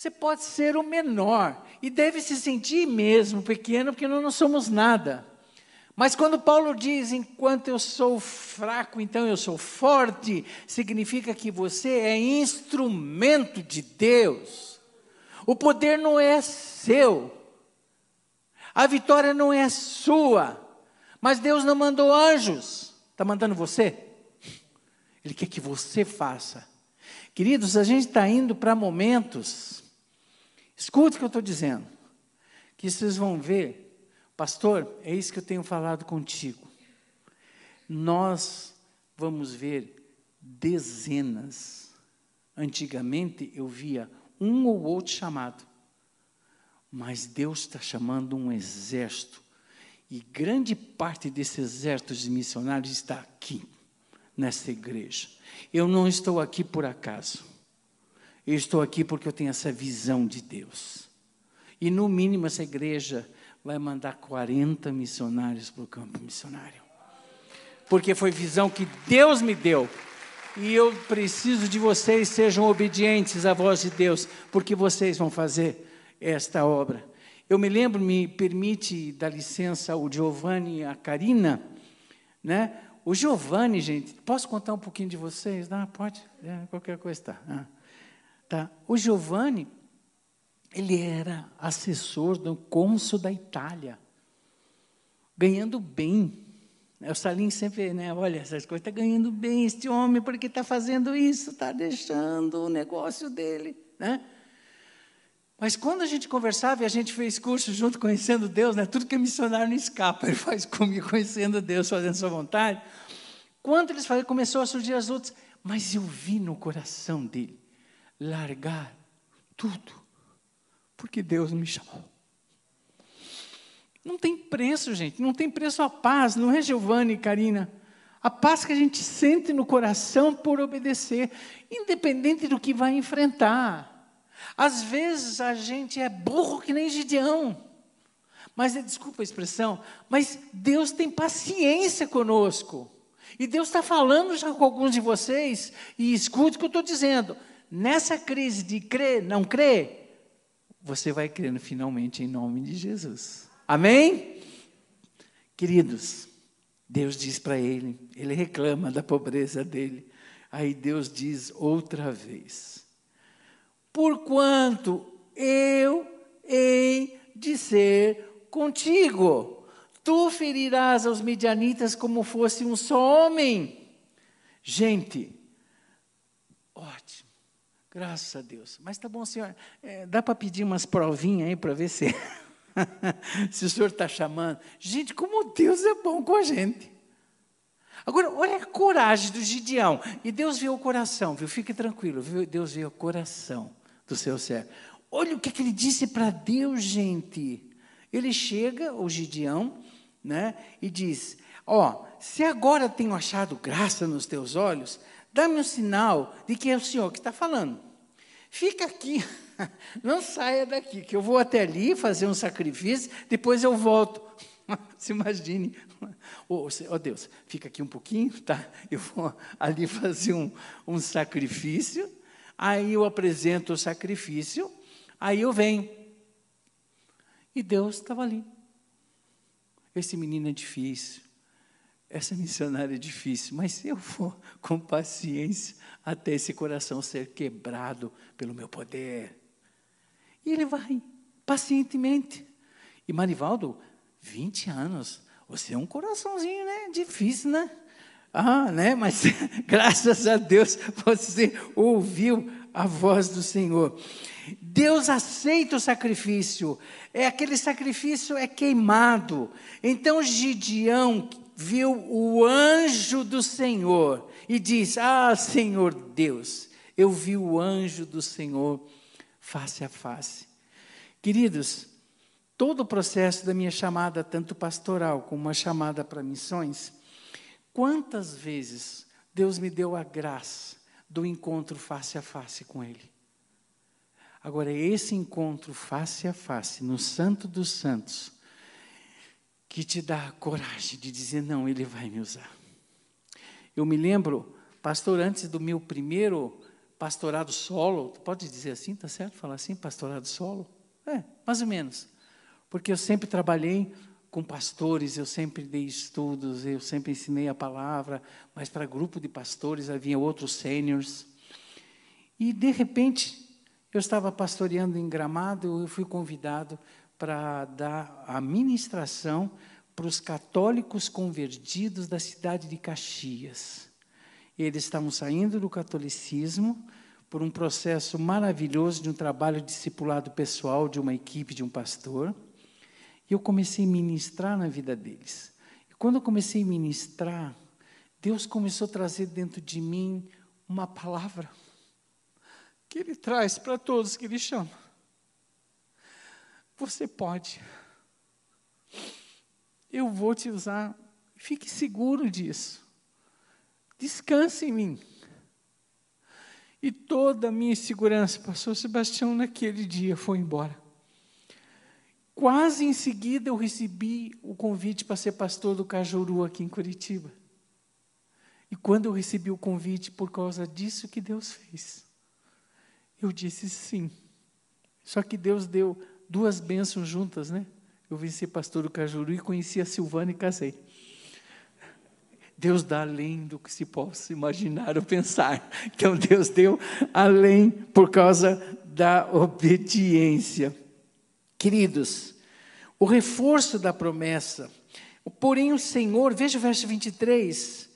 Você pode ser o menor e deve se sentir mesmo pequeno, porque nós não somos nada. Mas quando Paulo diz, enquanto eu sou fraco, então eu sou forte, significa que você é instrumento de Deus. O poder não é seu, a vitória não é sua, mas Deus não mandou anjos, está mandando você. Ele quer que você faça. Queridos, a gente está indo para momentos Escute o que eu estou dizendo. Que vocês vão ver, pastor, é isso que eu tenho falado contigo. Nós vamos ver dezenas. Antigamente eu via um ou outro chamado, mas Deus está chamando um exército. E grande parte desse exército de missionários está aqui, nessa igreja. Eu não estou aqui por acaso. Eu estou aqui porque eu tenho essa visão de Deus. E no mínimo essa igreja vai mandar 40 missionários para o campo missionário. porque foi visão que Deus me deu. E eu preciso de vocês sejam obedientes à voz de Deus, porque vocês vão fazer esta obra. Eu me lembro, me permite dar licença o Giovanni e a Karina, né? O Giovanni, gente, posso contar um pouquinho de vocês? Não, pode, é, qualquer coisa tá. Ah, tá. O Giovanni, ele era assessor do cônsul da Itália, ganhando bem. O Salim sempre, né, olha, essas coisas, está ganhando bem este homem, porque está fazendo isso, está deixando o negócio dele. Né? Mas quando a gente conversava e a gente fez curso junto, conhecendo Deus, né, tudo que é missionário não escapa, ele faz comigo, conhecendo Deus, fazendo sua vontade. Quando eles falaram, começou a surgir as outras, mas eu vi no coração dele largar tudo, porque Deus me chamou. Não tem preço, gente, não tem preço a paz, não é Giovanni e Karina. A paz que a gente sente no coração por obedecer, independente do que vai enfrentar. Às vezes a gente é burro que nem Gideão. Mas, desculpa a expressão, mas Deus tem paciência conosco. E Deus está falando já com alguns de vocês, e escute o que eu estou dizendo. Nessa crise de crer, não crer, você vai crendo finalmente em nome de Jesus. Amém? Queridos, Deus diz para ele, ele reclama da pobreza dele. Aí Deus diz outra vez: Porquanto eu hei de ser contigo, tu ferirás aos medianitas como fosse um só homem. Gente, ótimo, graças a Deus. Mas tá bom, senhor, é, dá para pedir umas provinhas aí para ver se. se o senhor está chamando. Gente, como Deus é bom com a gente. Agora, olha a coragem do Gideão. E Deus viu o coração, viu? Fique tranquilo, viu? Deus viu o coração do seu servo. Olha o que, que ele disse para Deus, gente. Ele chega, o Gideão, né, e diz: Ó, oh, se agora tenho achado graça nos teus olhos, dá-me um sinal de que é o Senhor que está falando. Fica aqui Não saia daqui, que eu vou até ali fazer um sacrifício, depois eu volto. Se imagine. Oh, oh, Deus, fica aqui um pouquinho, tá? Eu vou ali fazer um, um sacrifício, aí eu apresento o sacrifício, aí eu venho. E Deus estava ali. Esse menino é difícil, essa missionária é difícil, mas eu vou com paciência até esse coração ser quebrado pelo meu poder. E ele vai, pacientemente. E Marivaldo, 20 anos, você é um coraçãozinho, né? Difícil, né? Ah, né? Mas graças a Deus você ouviu a voz do Senhor. Deus aceita o sacrifício. É aquele sacrifício é queimado. Então Gideão viu o anjo do Senhor e diz: "Ah, Senhor Deus, eu vi o anjo do Senhor face a face. Queridos, todo o processo da minha chamada, tanto pastoral como uma chamada para missões, quantas vezes Deus me deu a graça do encontro face a face com Ele? Agora, esse encontro face a face, no Santo dos Santos, que te dá a coragem de dizer: não, Ele vai me usar. Eu me lembro, pastor, antes do meu primeiro pastorado solo, pode dizer assim, tá certo? Falar assim, pastorado solo? É, mais ou menos. Porque eu sempre trabalhei com pastores, eu sempre dei estudos, eu sempre ensinei a palavra, mas para grupo de pastores havia outros seniors. E de repente, eu estava pastoreando em Gramado, eu fui convidado para dar a ministração para os católicos convertidos da cidade de Caxias. Eles estavam saindo do catolicismo por um processo maravilhoso de um trabalho discipulado pessoal de uma equipe, de um pastor. E eu comecei a ministrar na vida deles. E quando eu comecei a ministrar, Deus começou a trazer dentro de mim uma palavra que Ele traz para todos que Ele chama. Você pode. Eu vou te usar. Fique seguro disso. Descanse em mim. E toda a minha insegurança, pastor Sebastião, naquele dia foi embora. Quase em seguida eu recebi o convite para ser pastor do Cajuru aqui em Curitiba. E quando eu recebi o convite por causa disso que Deus fez, eu disse sim. Só que Deus deu duas bênçãos juntas, né? Eu ser pastor do Cajuru e conheci a Silvana e casei. Deus dá além do que se possa imaginar ou pensar. Então Deus deu além por causa da obediência. Queridos, o reforço da promessa. Porém, o Senhor, veja o verso 23.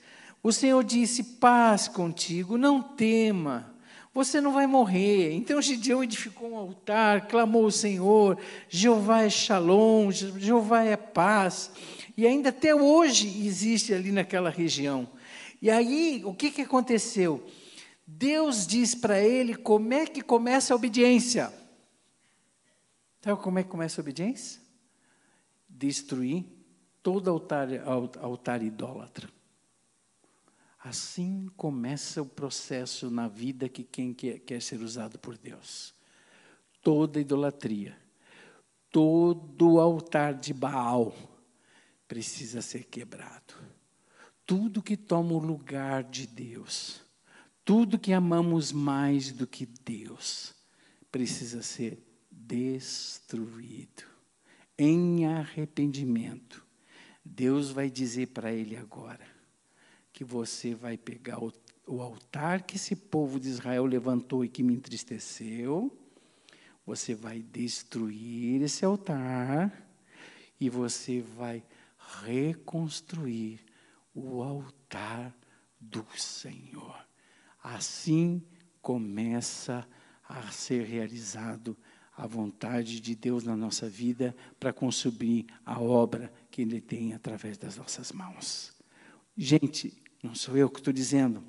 O Senhor disse: Paz contigo, não tema você não vai morrer. Então Gideão edificou um altar, clamou ao Senhor, Jeová é Shalom, Jeová é paz. E ainda até hoje existe ali naquela região. E aí, o que, que aconteceu? Deus diz para ele como é que começa a obediência. Sabe como é que começa a obediência? Destruir todo altar, altar idólatra. Assim começa o processo na vida que quem quer, quer ser usado por Deus. Toda idolatria, todo altar de Baal precisa ser quebrado. Tudo que toma o lugar de Deus, tudo que amamos mais do que Deus, precisa ser destruído. Em arrependimento, Deus vai dizer para ele agora: que você vai pegar o, o altar que esse povo de Israel levantou e que me entristeceu, você vai destruir esse altar e você vai reconstruir o altar do Senhor. Assim começa a ser realizado a vontade de Deus na nossa vida para consumir a obra que Ele tem através das nossas mãos. Gente, não sou eu que estou dizendo.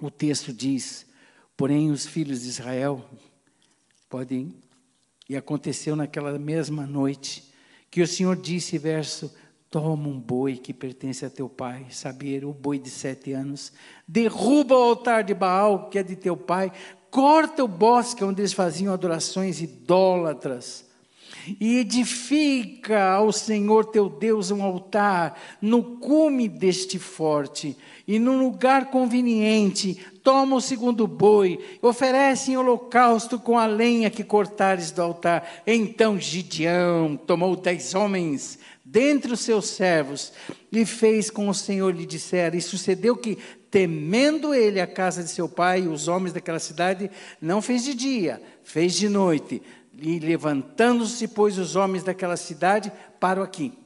O texto diz: porém, os filhos de Israel podem. E aconteceu naquela mesma noite que o Senhor disse, verso: Toma um boi que pertence a teu pai, saber, o boi de sete anos, derruba o altar de Baal, que é de teu pai, corta o bosque onde eles faziam adorações idólatras e edifica ao Senhor teu Deus um altar no cume deste forte e num lugar conveniente. Toma o segundo boi, oferece em holocausto com a lenha que cortares do altar. Então Gideão tomou dez homens dentre os seus servos e fez com o Senhor lhe dissera. E sucedeu que, temendo ele a casa de seu pai e os homens daquela cidade, não fez de dia, fez de noite e levantando-se, pois, os homens daquela cidade, param aqui.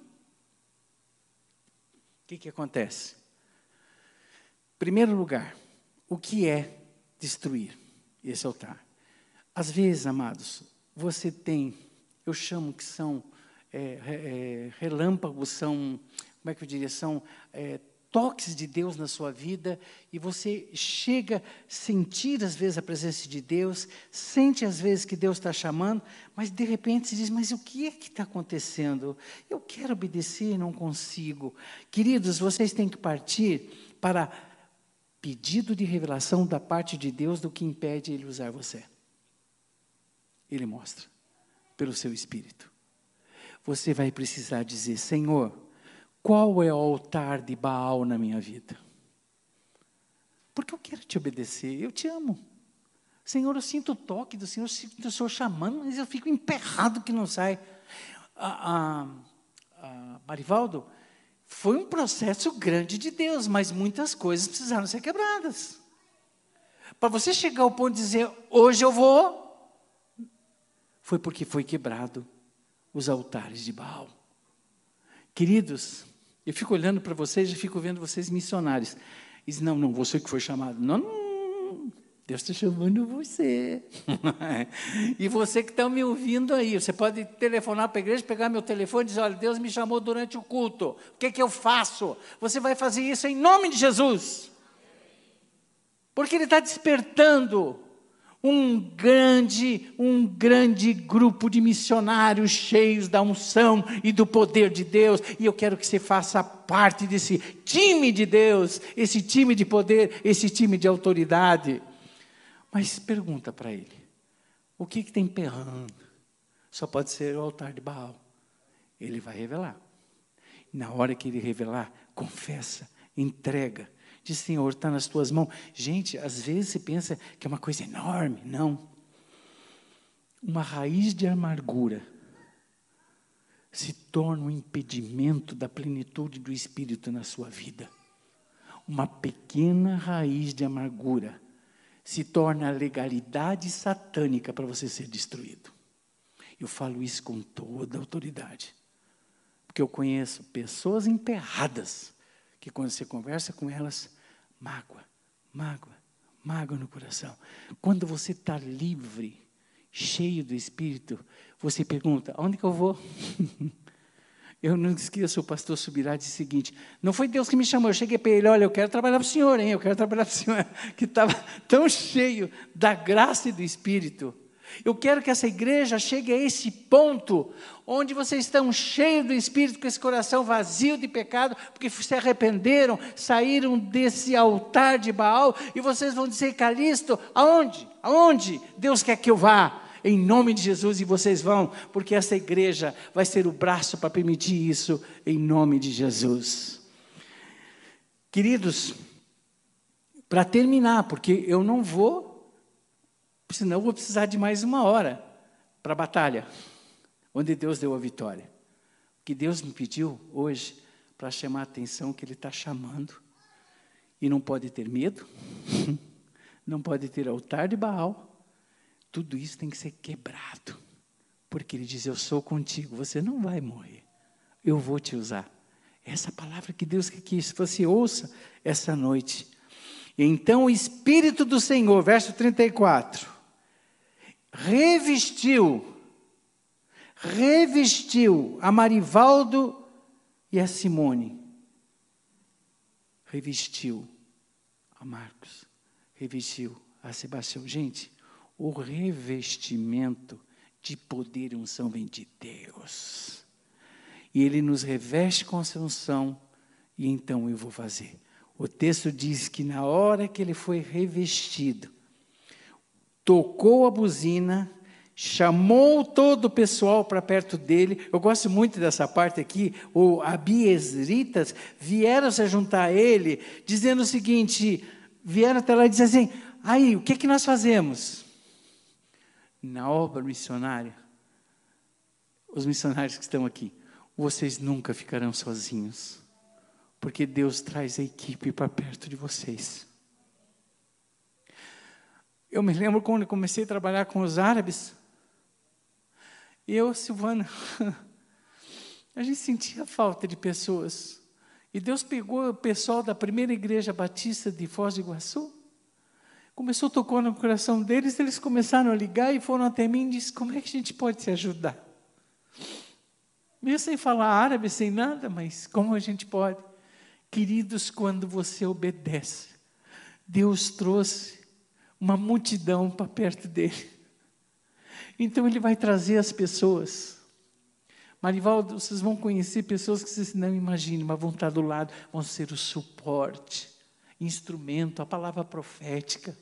O que, que acontece? Primeiro lugar, o que é destruir esse altar? Às vezes, amados, você tem, eu chamo que são é, é, relâmpagos, são, como é que eu diria, são é, toques de Deus na sua vida e você chega a sentir às vezes a presença de Deus, sente às vezes que Deus está chamando, mas de repente se diz: Mas o que é que está acontecendo? Eu quero obedecer e não consigo. Queridos, vocês têm que partir para pedido de revelação da parte de Deus do que impede Ele usar você. Ele mostra pelo seu espírito. Você vai precisar dizer: Senhor qual é o altar de Baal na minha vida? Porque eu quero te obedecer, eu te amo. Senhor, eu sinto o toque do Senhor, eu sinto o Senhor chamando, mas eu fico emperrado que não sai. A, a, a Marivaldo, foi um processo grande de Deus, mas muitas coisas precisaram ser quebradas. Para você chegar ao ponto de dizer, hoje eu vou, foi porque foi quebrado os altares de Baal. Queridos, eu fico olhando para vocês e fico vendo vocês missionários. E diz, não, não, você que foi chamado. Não, não, Deus está chamando você. e você que está me ouvindo aí, você pode telefonar para a igreja, pegar meu telefone e dizer, olha, Deus me chamou durante o culto. O que, é que eu faço? Você vai fazer isso em nome de Jesus. Porque Ele está despertando um grande, um grande grupo de missionários cheios da unção e do poder de Deus, e eu quero que você faça parte desse time de Deus, esse time de poder, esse time de autoridade. Mas pergunta para ele: o que está emperrando? Só pode ser o altar de Baal. Ele vai revelar. Na hora que ele revelar, confessa, entrega, Diz, Senhor, está nas tuas mãos. Gente, às vezes você pensa que é uma coisa enorme. Não. Uma raiz de amargura se torna um impedimento da plenitude do Espírito na sua vida. Uma pequena raiz de amargura se torna a legalidade satânica para você ser destruído. Eu falo isso com toda autoridade. Porque eu conheço pessoas emperradas que quando você conversa com elas, mágoa, mágoa, mágoa no coração. Quando você está livre, cheio do Espírito, você pergunta: onde que eu vou? eu não esqueço, o pastor Subirá disse o seguinte: não foi Deus que me chamou, eu cheguei para ele: olha, eu quero trabalhar para o senhor, hein? Eu quero trabalhar para o senhor, que estava tão cheio da graça e do Espírito. Eu quero que essa igreja chegue a esse ponto onde vocês estão cheios do Espírito, com esse coração vazio de pecado, porque se arrependeram, saíram desse altar de Baal, e vocês vão dizer, Calisto, aonde? Aonde Deus quer que eu vá? em nome de Jesus, e vocês vão, porque essa igreja vai ser o braço para permitir isso, em nome de Jesus. Queridos, para terminar, porque eu não vou, senão eu vou precisar de mais uma hora para a batalha, onde Deus deu a vitória. O que Deus me pediu hoje, para chamar a atenção que Ele está chamando, e não pode ter medo, não pode ter altar de Baal, tudo isso tem que ser quebrado. Porque ele diz: Eu sou contigo, você não vai morrer. Eu vou te usar. Essa palavra que Deus quis, você ouça essa noite. Então o Espírito do Senhor, verso 34, revestiu, revestiu a Marivaldo e a Simone. Revestiu a Marcos, revestiu a Sebastião. Gente, o revestimento de poder e unção vem de Deus. E Ele nos reveste com essa unção, e então eu vou fazer. O texto diz que na hora que ele foi revestido, tocou a buzina, chamou todo o pessoal para perto dele. Eu gosto muito dessa parte aqui. O abiesritas vieram se juntar a ele, dizendo o seguinte: vieram até lá e disseram assim: aí, o que, que nós fazemos? na obra missionária, os missionários que estão aqui, vocês nunca ficarão sozinhos, porque Deus traz a equipe para perto de vocês. Eu me lembro quando comecei a trabalhar com os árabes, eu, Silvana, a gente sentia falta de pessoas. E Deus pegou o pessoal da primeira igreja batista de Foz do Iguaçu começou tocar no coração deles, eles começaram a ligar e foram até mim e disse: Como é que a gente pode se ajudar? Mesmo sem falar árabe, sem nada, mas como a gente pode? Queridos, quando você obedece, Deus trouxe uma multidão para perto dele. Então ele vai trazer as pessoas. Marivaldo, vocês vão conhecer pessoas que vocês não imaginam, mas vão estar do lado, vão ser o suporte instrumento, a palavra profética,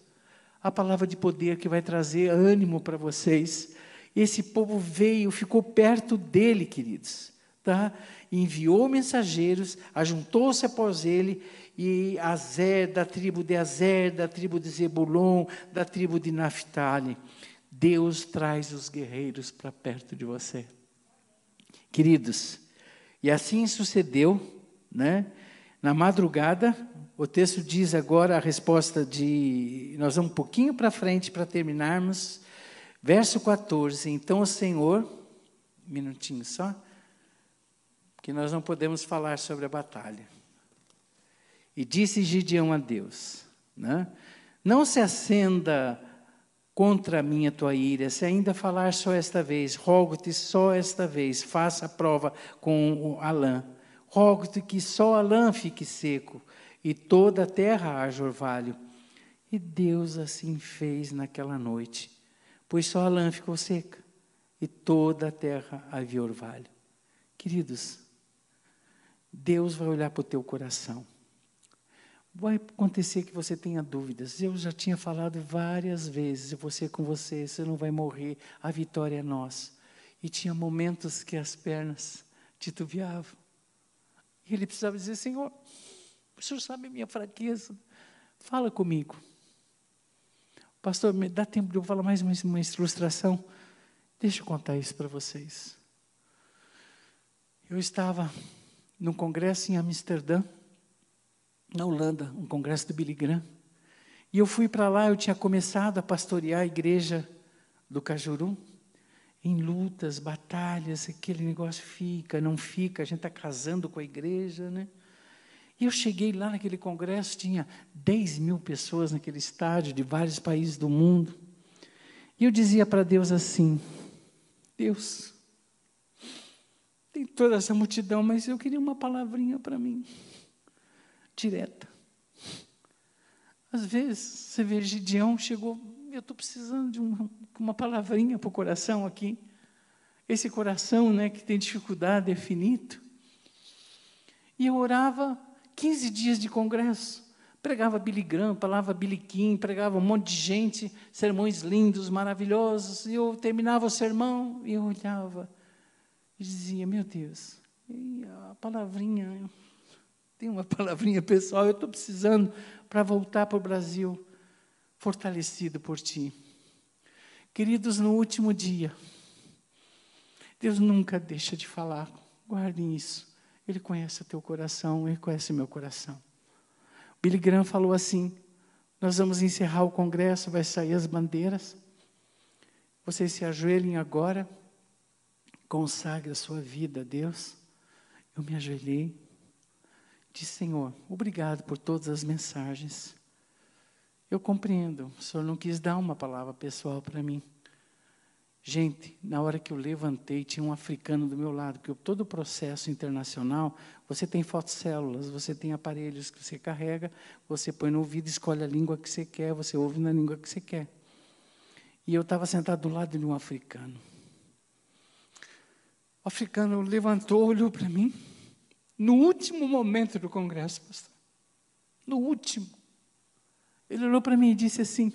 a palavra de poder que vai trazer ânimo para vocês. Esse povo veio, ficou perto dele, queridos, tá? Enviou mensageiros, ajuntou-se após ele, e Azer, da tribo de Azer, da tribo de Zebulon, da tribo de Naphtali. Deus traz os guerreiros para perto de você. Queridos, e assim sucedeu, né? Na madrugada, o texto diz agora a resposta de. Nós vamos um pouquinho para frente para terminarmos. Verso 14. Então o Senhor. Minutinho só. Porque nós não podemos falar sobre a batalha. E disse Gideão a Deus: né? Não se acenda contra mim a tua ira, se ainda falar só esta vez, rogo-te só esta vez, faça a prova com o Alã. Rogo-te que só Alã fique seco e toda a terra haja orvalho. E Deus assim fez naquela noite, pois só a lã ficou seca e toda a terra havia orvalho. Queridos, Deus vai olhar para o teu coração. Vai acontecer que você tenha dúvidas. Eu já tinha falado várias vezes, você com você, você não vai morrer, a vitória é nossa. E tinha momentos que as pernas titubeavam. E ele precisava dizer, Senhor, O senhor sabe a minha fraqueza. Fala comigo. Pastor, me dá tempo de eu falar mais uma, uma ilustração? Deixa eu contar isso para vocês. Eu estava num congresso em Amsterdã, na Holanda, um congresso do Billy Graham. E eu fui para lá, eu tinha começado a pastorear a igreja do Cajuru, em lutas, batalhas, aquele negócio fica, não fica, a gente está casando com a igreja, né? E eu cheguei lá naquele congresso, tinha 10 mil pessoas naquele estádio, de vários países do mundo. E eu dizia para Deus assim: Deus, tem toda essa multidão, mas eu queria uma palavrinha para mim, direta. Às vezes, você vê, Gideão chegou, eu estou precisando de uma, uma palavrinha para o coração aqui. Esse coração né, que tem dificuldade, é finito. E eu orava 15 dias de congresso. Pregava Billy Graham, falava Billy King, pregava um monte de gente, sermões lindos, maravilhosos. E eu terminava o sermão e eu olhava e dizia: Meu Deus, a palavrinha, tem uma palavrinha pessoal, eu estou precisando para voltar para o Brasil fortalecido por Ti. Queridos, no último dia, Deus nunca deixa de falar, guardem isso. Ele conhece o teu coração, ele conhece o meu coração. Billy Graham falou assim: Nós vamos encerrar o congresso, vai sair as bandeiras. Vocês se ajoelhem agora, consagre a sua vida a Deus. Eu me ajoelhei, disse: Senhor, obrigado por todas as mensagens. Eu compreendo, o Senhor não quis dar uma palavra pessoal para mim. Gente, na hora que eu levantei, tinha um africano do meu lado, porque todo o processo internacional, você tem fotocélulas, você tem aparelhos que você carrega, você põe no ouvido, escolhe a língua que você quer, você ouve na língua que você quer. E eu estava sentado do lado de um africano. O africano levantou, olhou para mim, no último momento do congresso, pastor. No último. Ele olhou para mim e disse assim: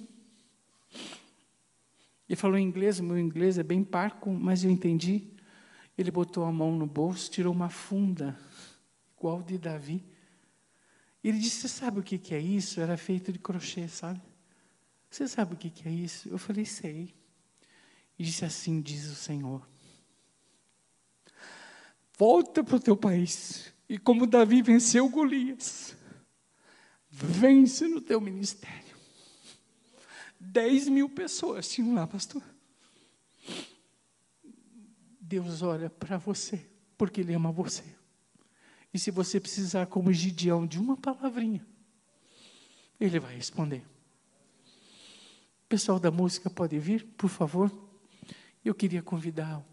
ele falou em inglês, o meu inglês é bem parco, mas eu entendi. Ele botou a mão no bolso, tirou uma funda, igual de Davi. Ele disse: Você sabe o que, que é isso? Era feito de crochê, sabe? Você sabe o que, que é isso? Eu falei: Sei. E disse assim: Diz o Senhor. Volta para o teu país. E como Davi venceu Golias, vence no teu ministério. 10 mil pessoas tinham lá, pastor. Deus olha para você, porque Ele ama você. E se você precisar, como Gideão, de uma palavrinha, Ele vai responder. pessoal da música pode vir, por favor? Eu queria convidar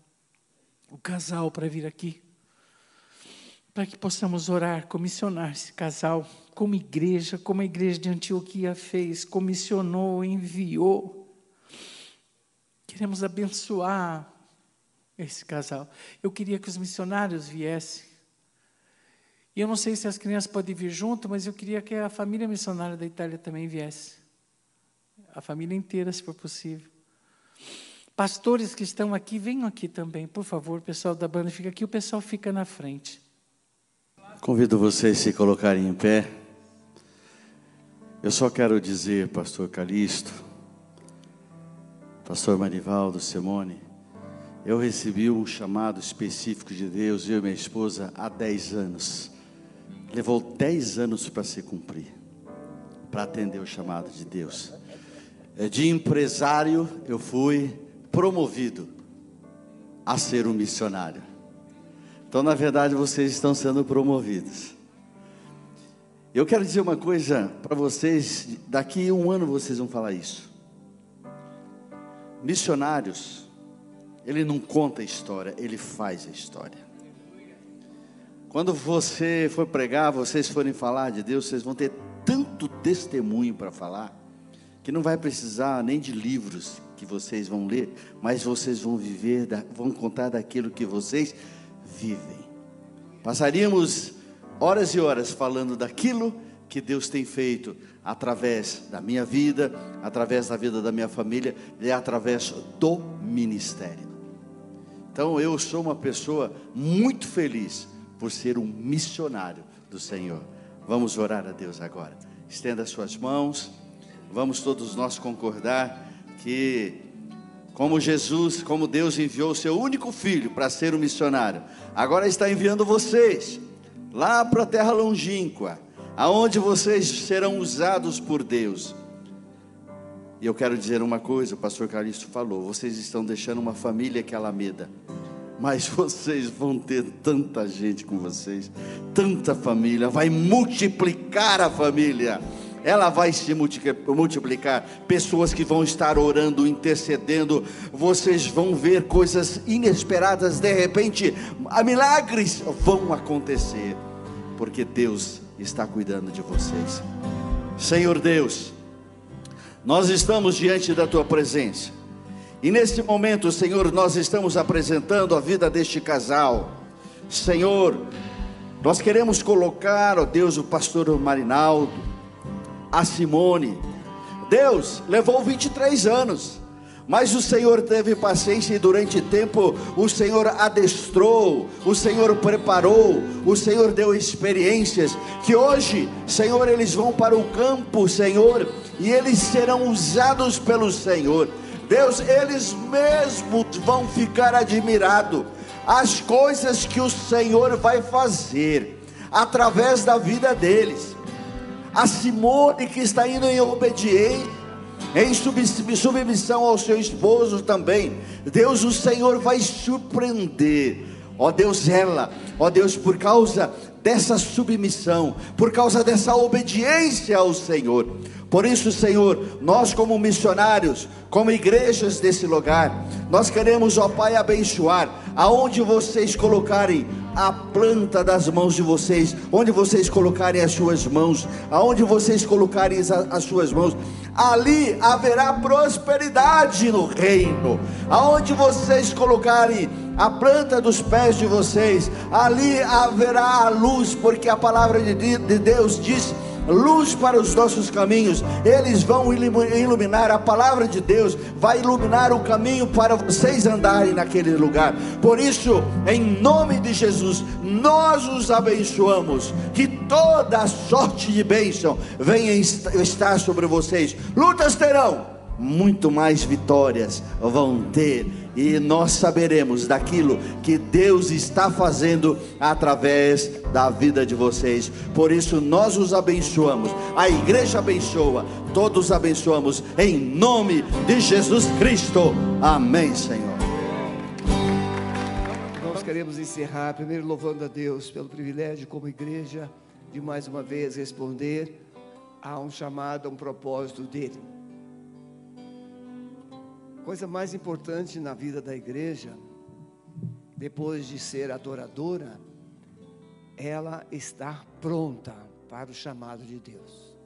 o casal para vir aqui para que possamos orar, comissionar esse casal, como igreja, como a igreja de Antioquia fez, comissionou, enviou. Queremos abençoar esse casal. Eu queria que os missionários viessem. E eu não sei se as crianças podem vir junto, mas eu queria que a família missionária da Itália também viesse. A família inteira, se for possível. Pastores que estão aqui, venham aqui também, por favor, pessoal da banda, fica aqui, o pessoal fica na frente. Convido vocês a se colocarem em pé. Eu só quero dizer, pastor Calixto, pastor Marivaldo, Simone, eu recebi um chamado específico de Deus, eu e minha esposa, há 10 anos. Levou 10 anos para se cumprir, para atender o chamado de Deus. É, de empresário, eu fui promovido a ser um missionário. Então, na verdade, vocês estão sendo promovidos. Eu quero dizer uma coisa para vocês, daqui a um ano vocês vão falar isso. Missionários, ele não conta a história, ele faz a história. Quando você for pregar, vocês forem falar de Deus, vocês vão ter tanto testemunho para falar, que não vai precisar nem de livros que vocês vão ler, mas vocês vão viver, vão contar daquilo que vocês vivem. Passaríamos horas e horas falando daquilo que Deus tem feito através da minha vida, através da vida da minha família e através do ministério. Então eu sou uma pessoa muito feliz por ser um missionário do Senhor. Vamos orar a Deus agora. Estenda suas mãos. Vamos todos nós concordar que como Jesus, como Deus enviou o seu único filho para ser um missionário, agora está enviando vocês lá para a terra longínqua, aonde vocês serão usados por Deus. E eu quero dizer uma coisa, o pastor Calixto falou: vocês estão deixando uma família que é Alameda, mas vocês vão ter tanta gente com vocês, tanta família, vai multiplicar a família ela vai se multiplicar. Pessoas que vão estar orando, intercedendo, vocês vão ver coisas inesperadas, de repente, milagres vão acontecer, porque Deus está cuidando de vocês. Senhor Deus, nós estamos diante da tua presença, e neste momento, Senhor, nós estamos apresentando a vida deste casal. Senhor, nós queremos colocar, ó Deus, o pastor Marinaldo, a Simone. Deus levou 23 anos, mas o Senhor teve paciência e durante tempo o Senhor adestrou, o Senhor preparou, o Senhor deu experiências que hoje, Senhor, eles vão para o campo, Senhor, e eles serão usados pelo Senhor. Deus, eles mesmos vão ficar admirados as coisas que o Senhor vai fazer através da vida deles a Simone que está indo em obediência, em submissão ao seu esposo também. Deus, o Senhor vai surpreender. Ó Deus, ela, ó Deus, por causa dessa submissão, por causa dessa obediência ao Senhor. Por isso, Senhor, nós como missionários, como igrejas desse lugar, nós queremos, ó Pai, abençoar aonde vocês colocarem a planta das mãos de vocês, onde vocês colocarem as suas mãos, aonde vocês colocarem as, as suas mãos, ali haverá prosperidade no reino. Aonde vocês colocarem a planta dos pés de vocês, ali haverá a luz, porque a palavra de Deus diz luz para os nossos caminhos. Eles vão iluminar a palavra de Deus, vai iluminar o caminho para vocês andarem naquele lugar. Por isso, em nome de Jesus, nós os abençoamos. Que toda sorte de bênção venha estar sobre vocês. Lutas terão, muito mais vitórias vão ter e nós saberemos daquilo que Deus está fazendo através da vida de vocês. Por isso nós os abençoamos, a igreja abençoa, todos abençoamos em nome de Jesus Cristo. Amém, Senhor. Nós queremos encerrar primeiro louvando a Deus pelo privilégio como igreja de mais uma vez responder a um chamado, a um propósito dele. Coisa mais importante na vida da igreja, depois de ser adoradora, ela estar pronta para o chamado de Deus.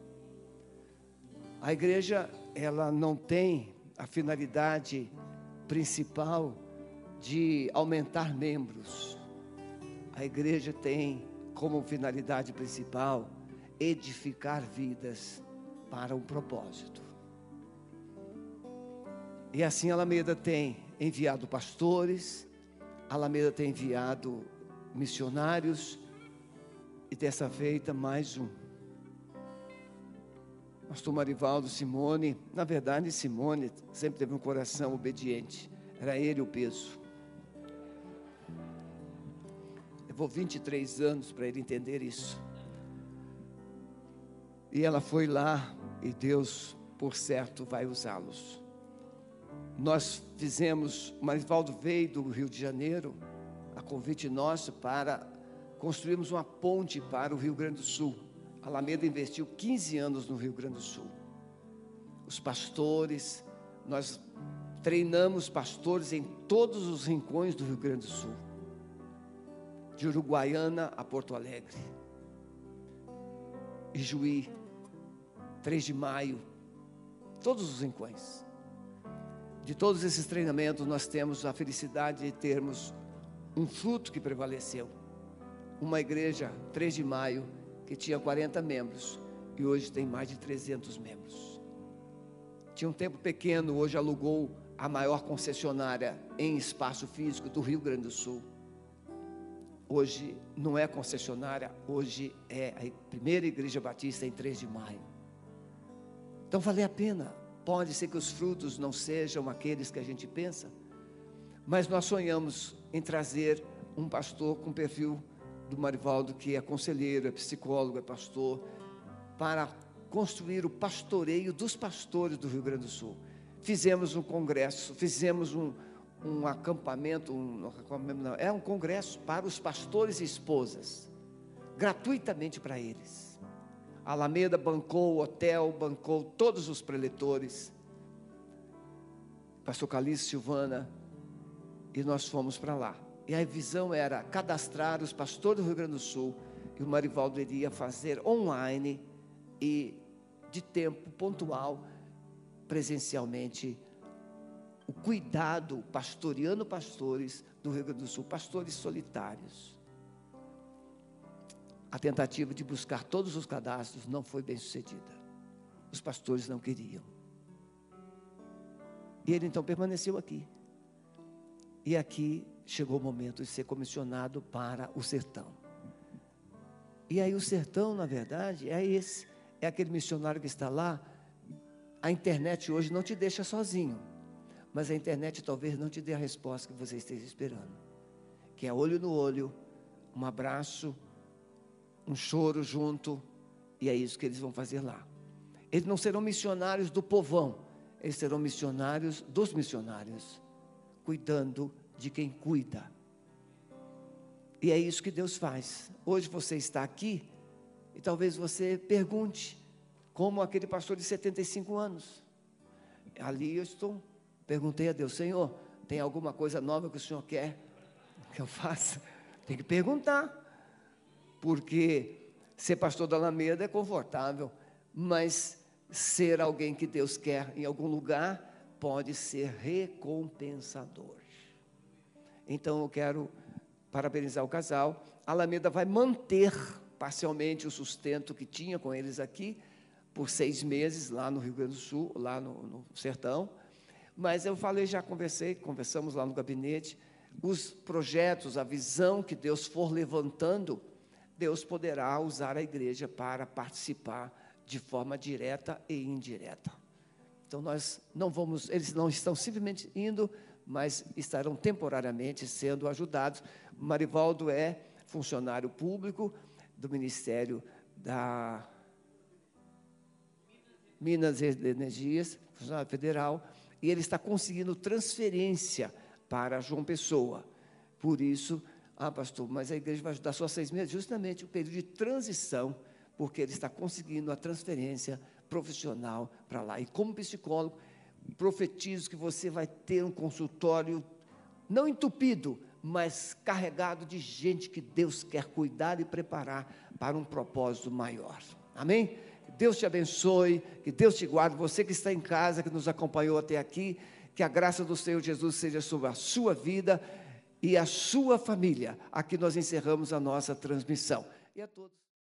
A igreja, ela não tem a finalidade principal de aumentar membros. A igreja tem como finalidade principal edificar vidas para um propósito. E assim Alameda tem enviado pastores, Alameda tem enviado missionários, e dessa feita mais um. Pastor Marivaldo Simone, na verdade, Simone sempre teve um coração obediente, era ele o peso. Levou 23 anos para ele entender isso. E ela foi lá, e Deus, por certo, vai usá-los. Nós fizemos, o Marivaldo veio do Rio de Janeiro, a convite nosso para construirmos uma ponte para o Rio Grande do Sul. A Alameda investiu 15 anos no Rio Grande do Sul. Os pastores, nós treinamos pastores em todos os rincões do Rio Grande do Sul. De Uruguaiana a Porto Alegre. Ijuí, 3 de maio, todos os rincões de todos esses treinamentos, nós temos a felicidade de termos um fruto que prevaleceu. Uma igreja, 3 de maio, que tinha 40 membros e hoje tem mais de 300 membros. Tinha um tempo pequeno, hoje alugou a maior concessionária em espaço físico do Rio Grande do Sul. Hoje não é concessionária, hoje é a primeira igreja batista em 3 de maio. Então vale a pena. Pode ser que os frutos não sejam aqueles que a gente pensa, mas nós sonhamos em trazer um pastor com perfil do Marivaldo, que é conselheiro, é psicólogo, é pastor, para construir o pastoreio dos pastores do Rio Grande do Sul. Fizemos um congresso, fizemos um, um acampamento, um, não, é um congresso para os pastores e esposas, gratuitamente para eles. A Alameda bancou o hotel, bancou todos os preletores, pastor Calixto Silvana, e nós fomos para lá. E a visão era cadastrar os pastores do Rio Grande do Sul, e o Marivaldo iria fazer online e de tempo pontual, presencialmente, o cuidado pastoreando pastores do Rio Grande do Sul, pastores solitários. A tentativa de buscar todos os cadastros não foi bem sucedida. Os pastores não queriam. E ele então permaneceu aqui. E aqui chegou o momento de ser comissionado para o sertão. E aí o sertão, na verdade, é esse, é aquele missionário que está lá. A internet hoje não te deixa sozinho, mas a internet talvez não te dê a resposta que você esteja esperando. Que é olho no olho, um abraço, um choro junto, e é isso que eles vão fazer lá. Eles não serão missionários do povão, eles serão missionários dos missionários, cuidando de quem cuida. E é isso que Deus faz. Hoje você está aqui e talvez você pergunte, como aquele pastor de 75 anos. Ali eu estou, perguntei a Deus, Senhor, tem alguma coisa nova que o Senhor quer que eu faça? Tem que perguntar, porque ser pastor da Alameda é confortável, mas ser alguém que Deus quer em algum lugar pode ser recompensador. Então eu quero parabenizar o casal. A Alameda vai manter parcialmente o sustento que tinha com eles aqui por seis meses lá no Rio Grande do Sul, lá no, no sertão. Mas eu falei, já conversei, conversamos lá no gabinete, os projetos, a visão que Deus for levantando, Deus poderá usar a igreja para participar de forma direta e indireta. Então nós não vamos, eles não estão simplesmente indo mas estarão temporariamente sendo ajudados. Marivaldo é funcionário público do Ministério da Minas e Energias, funcionário federal, e ele está conseguindo transferência para João Pessoa. Por isso, ah, pastor, mas a igreja vai ajudar só seis meses? Justamente o período de transição, porque ele está conseguindo a transferência profissional para lá. E como psicólogo, profetizo que você vai ter um consultório não entupido, mas carregado de gente que Deus quer cuidar e preparar para um propósito maior. Amém? Deus te abençoe, que Deus te guarde. Você que está em casa, que nos acompanhou até aqui, que a graça do Senhor Jesus seja sobre a sua vida e a sua família. Aqui nós encerramos a nossa transmissão. E a todos.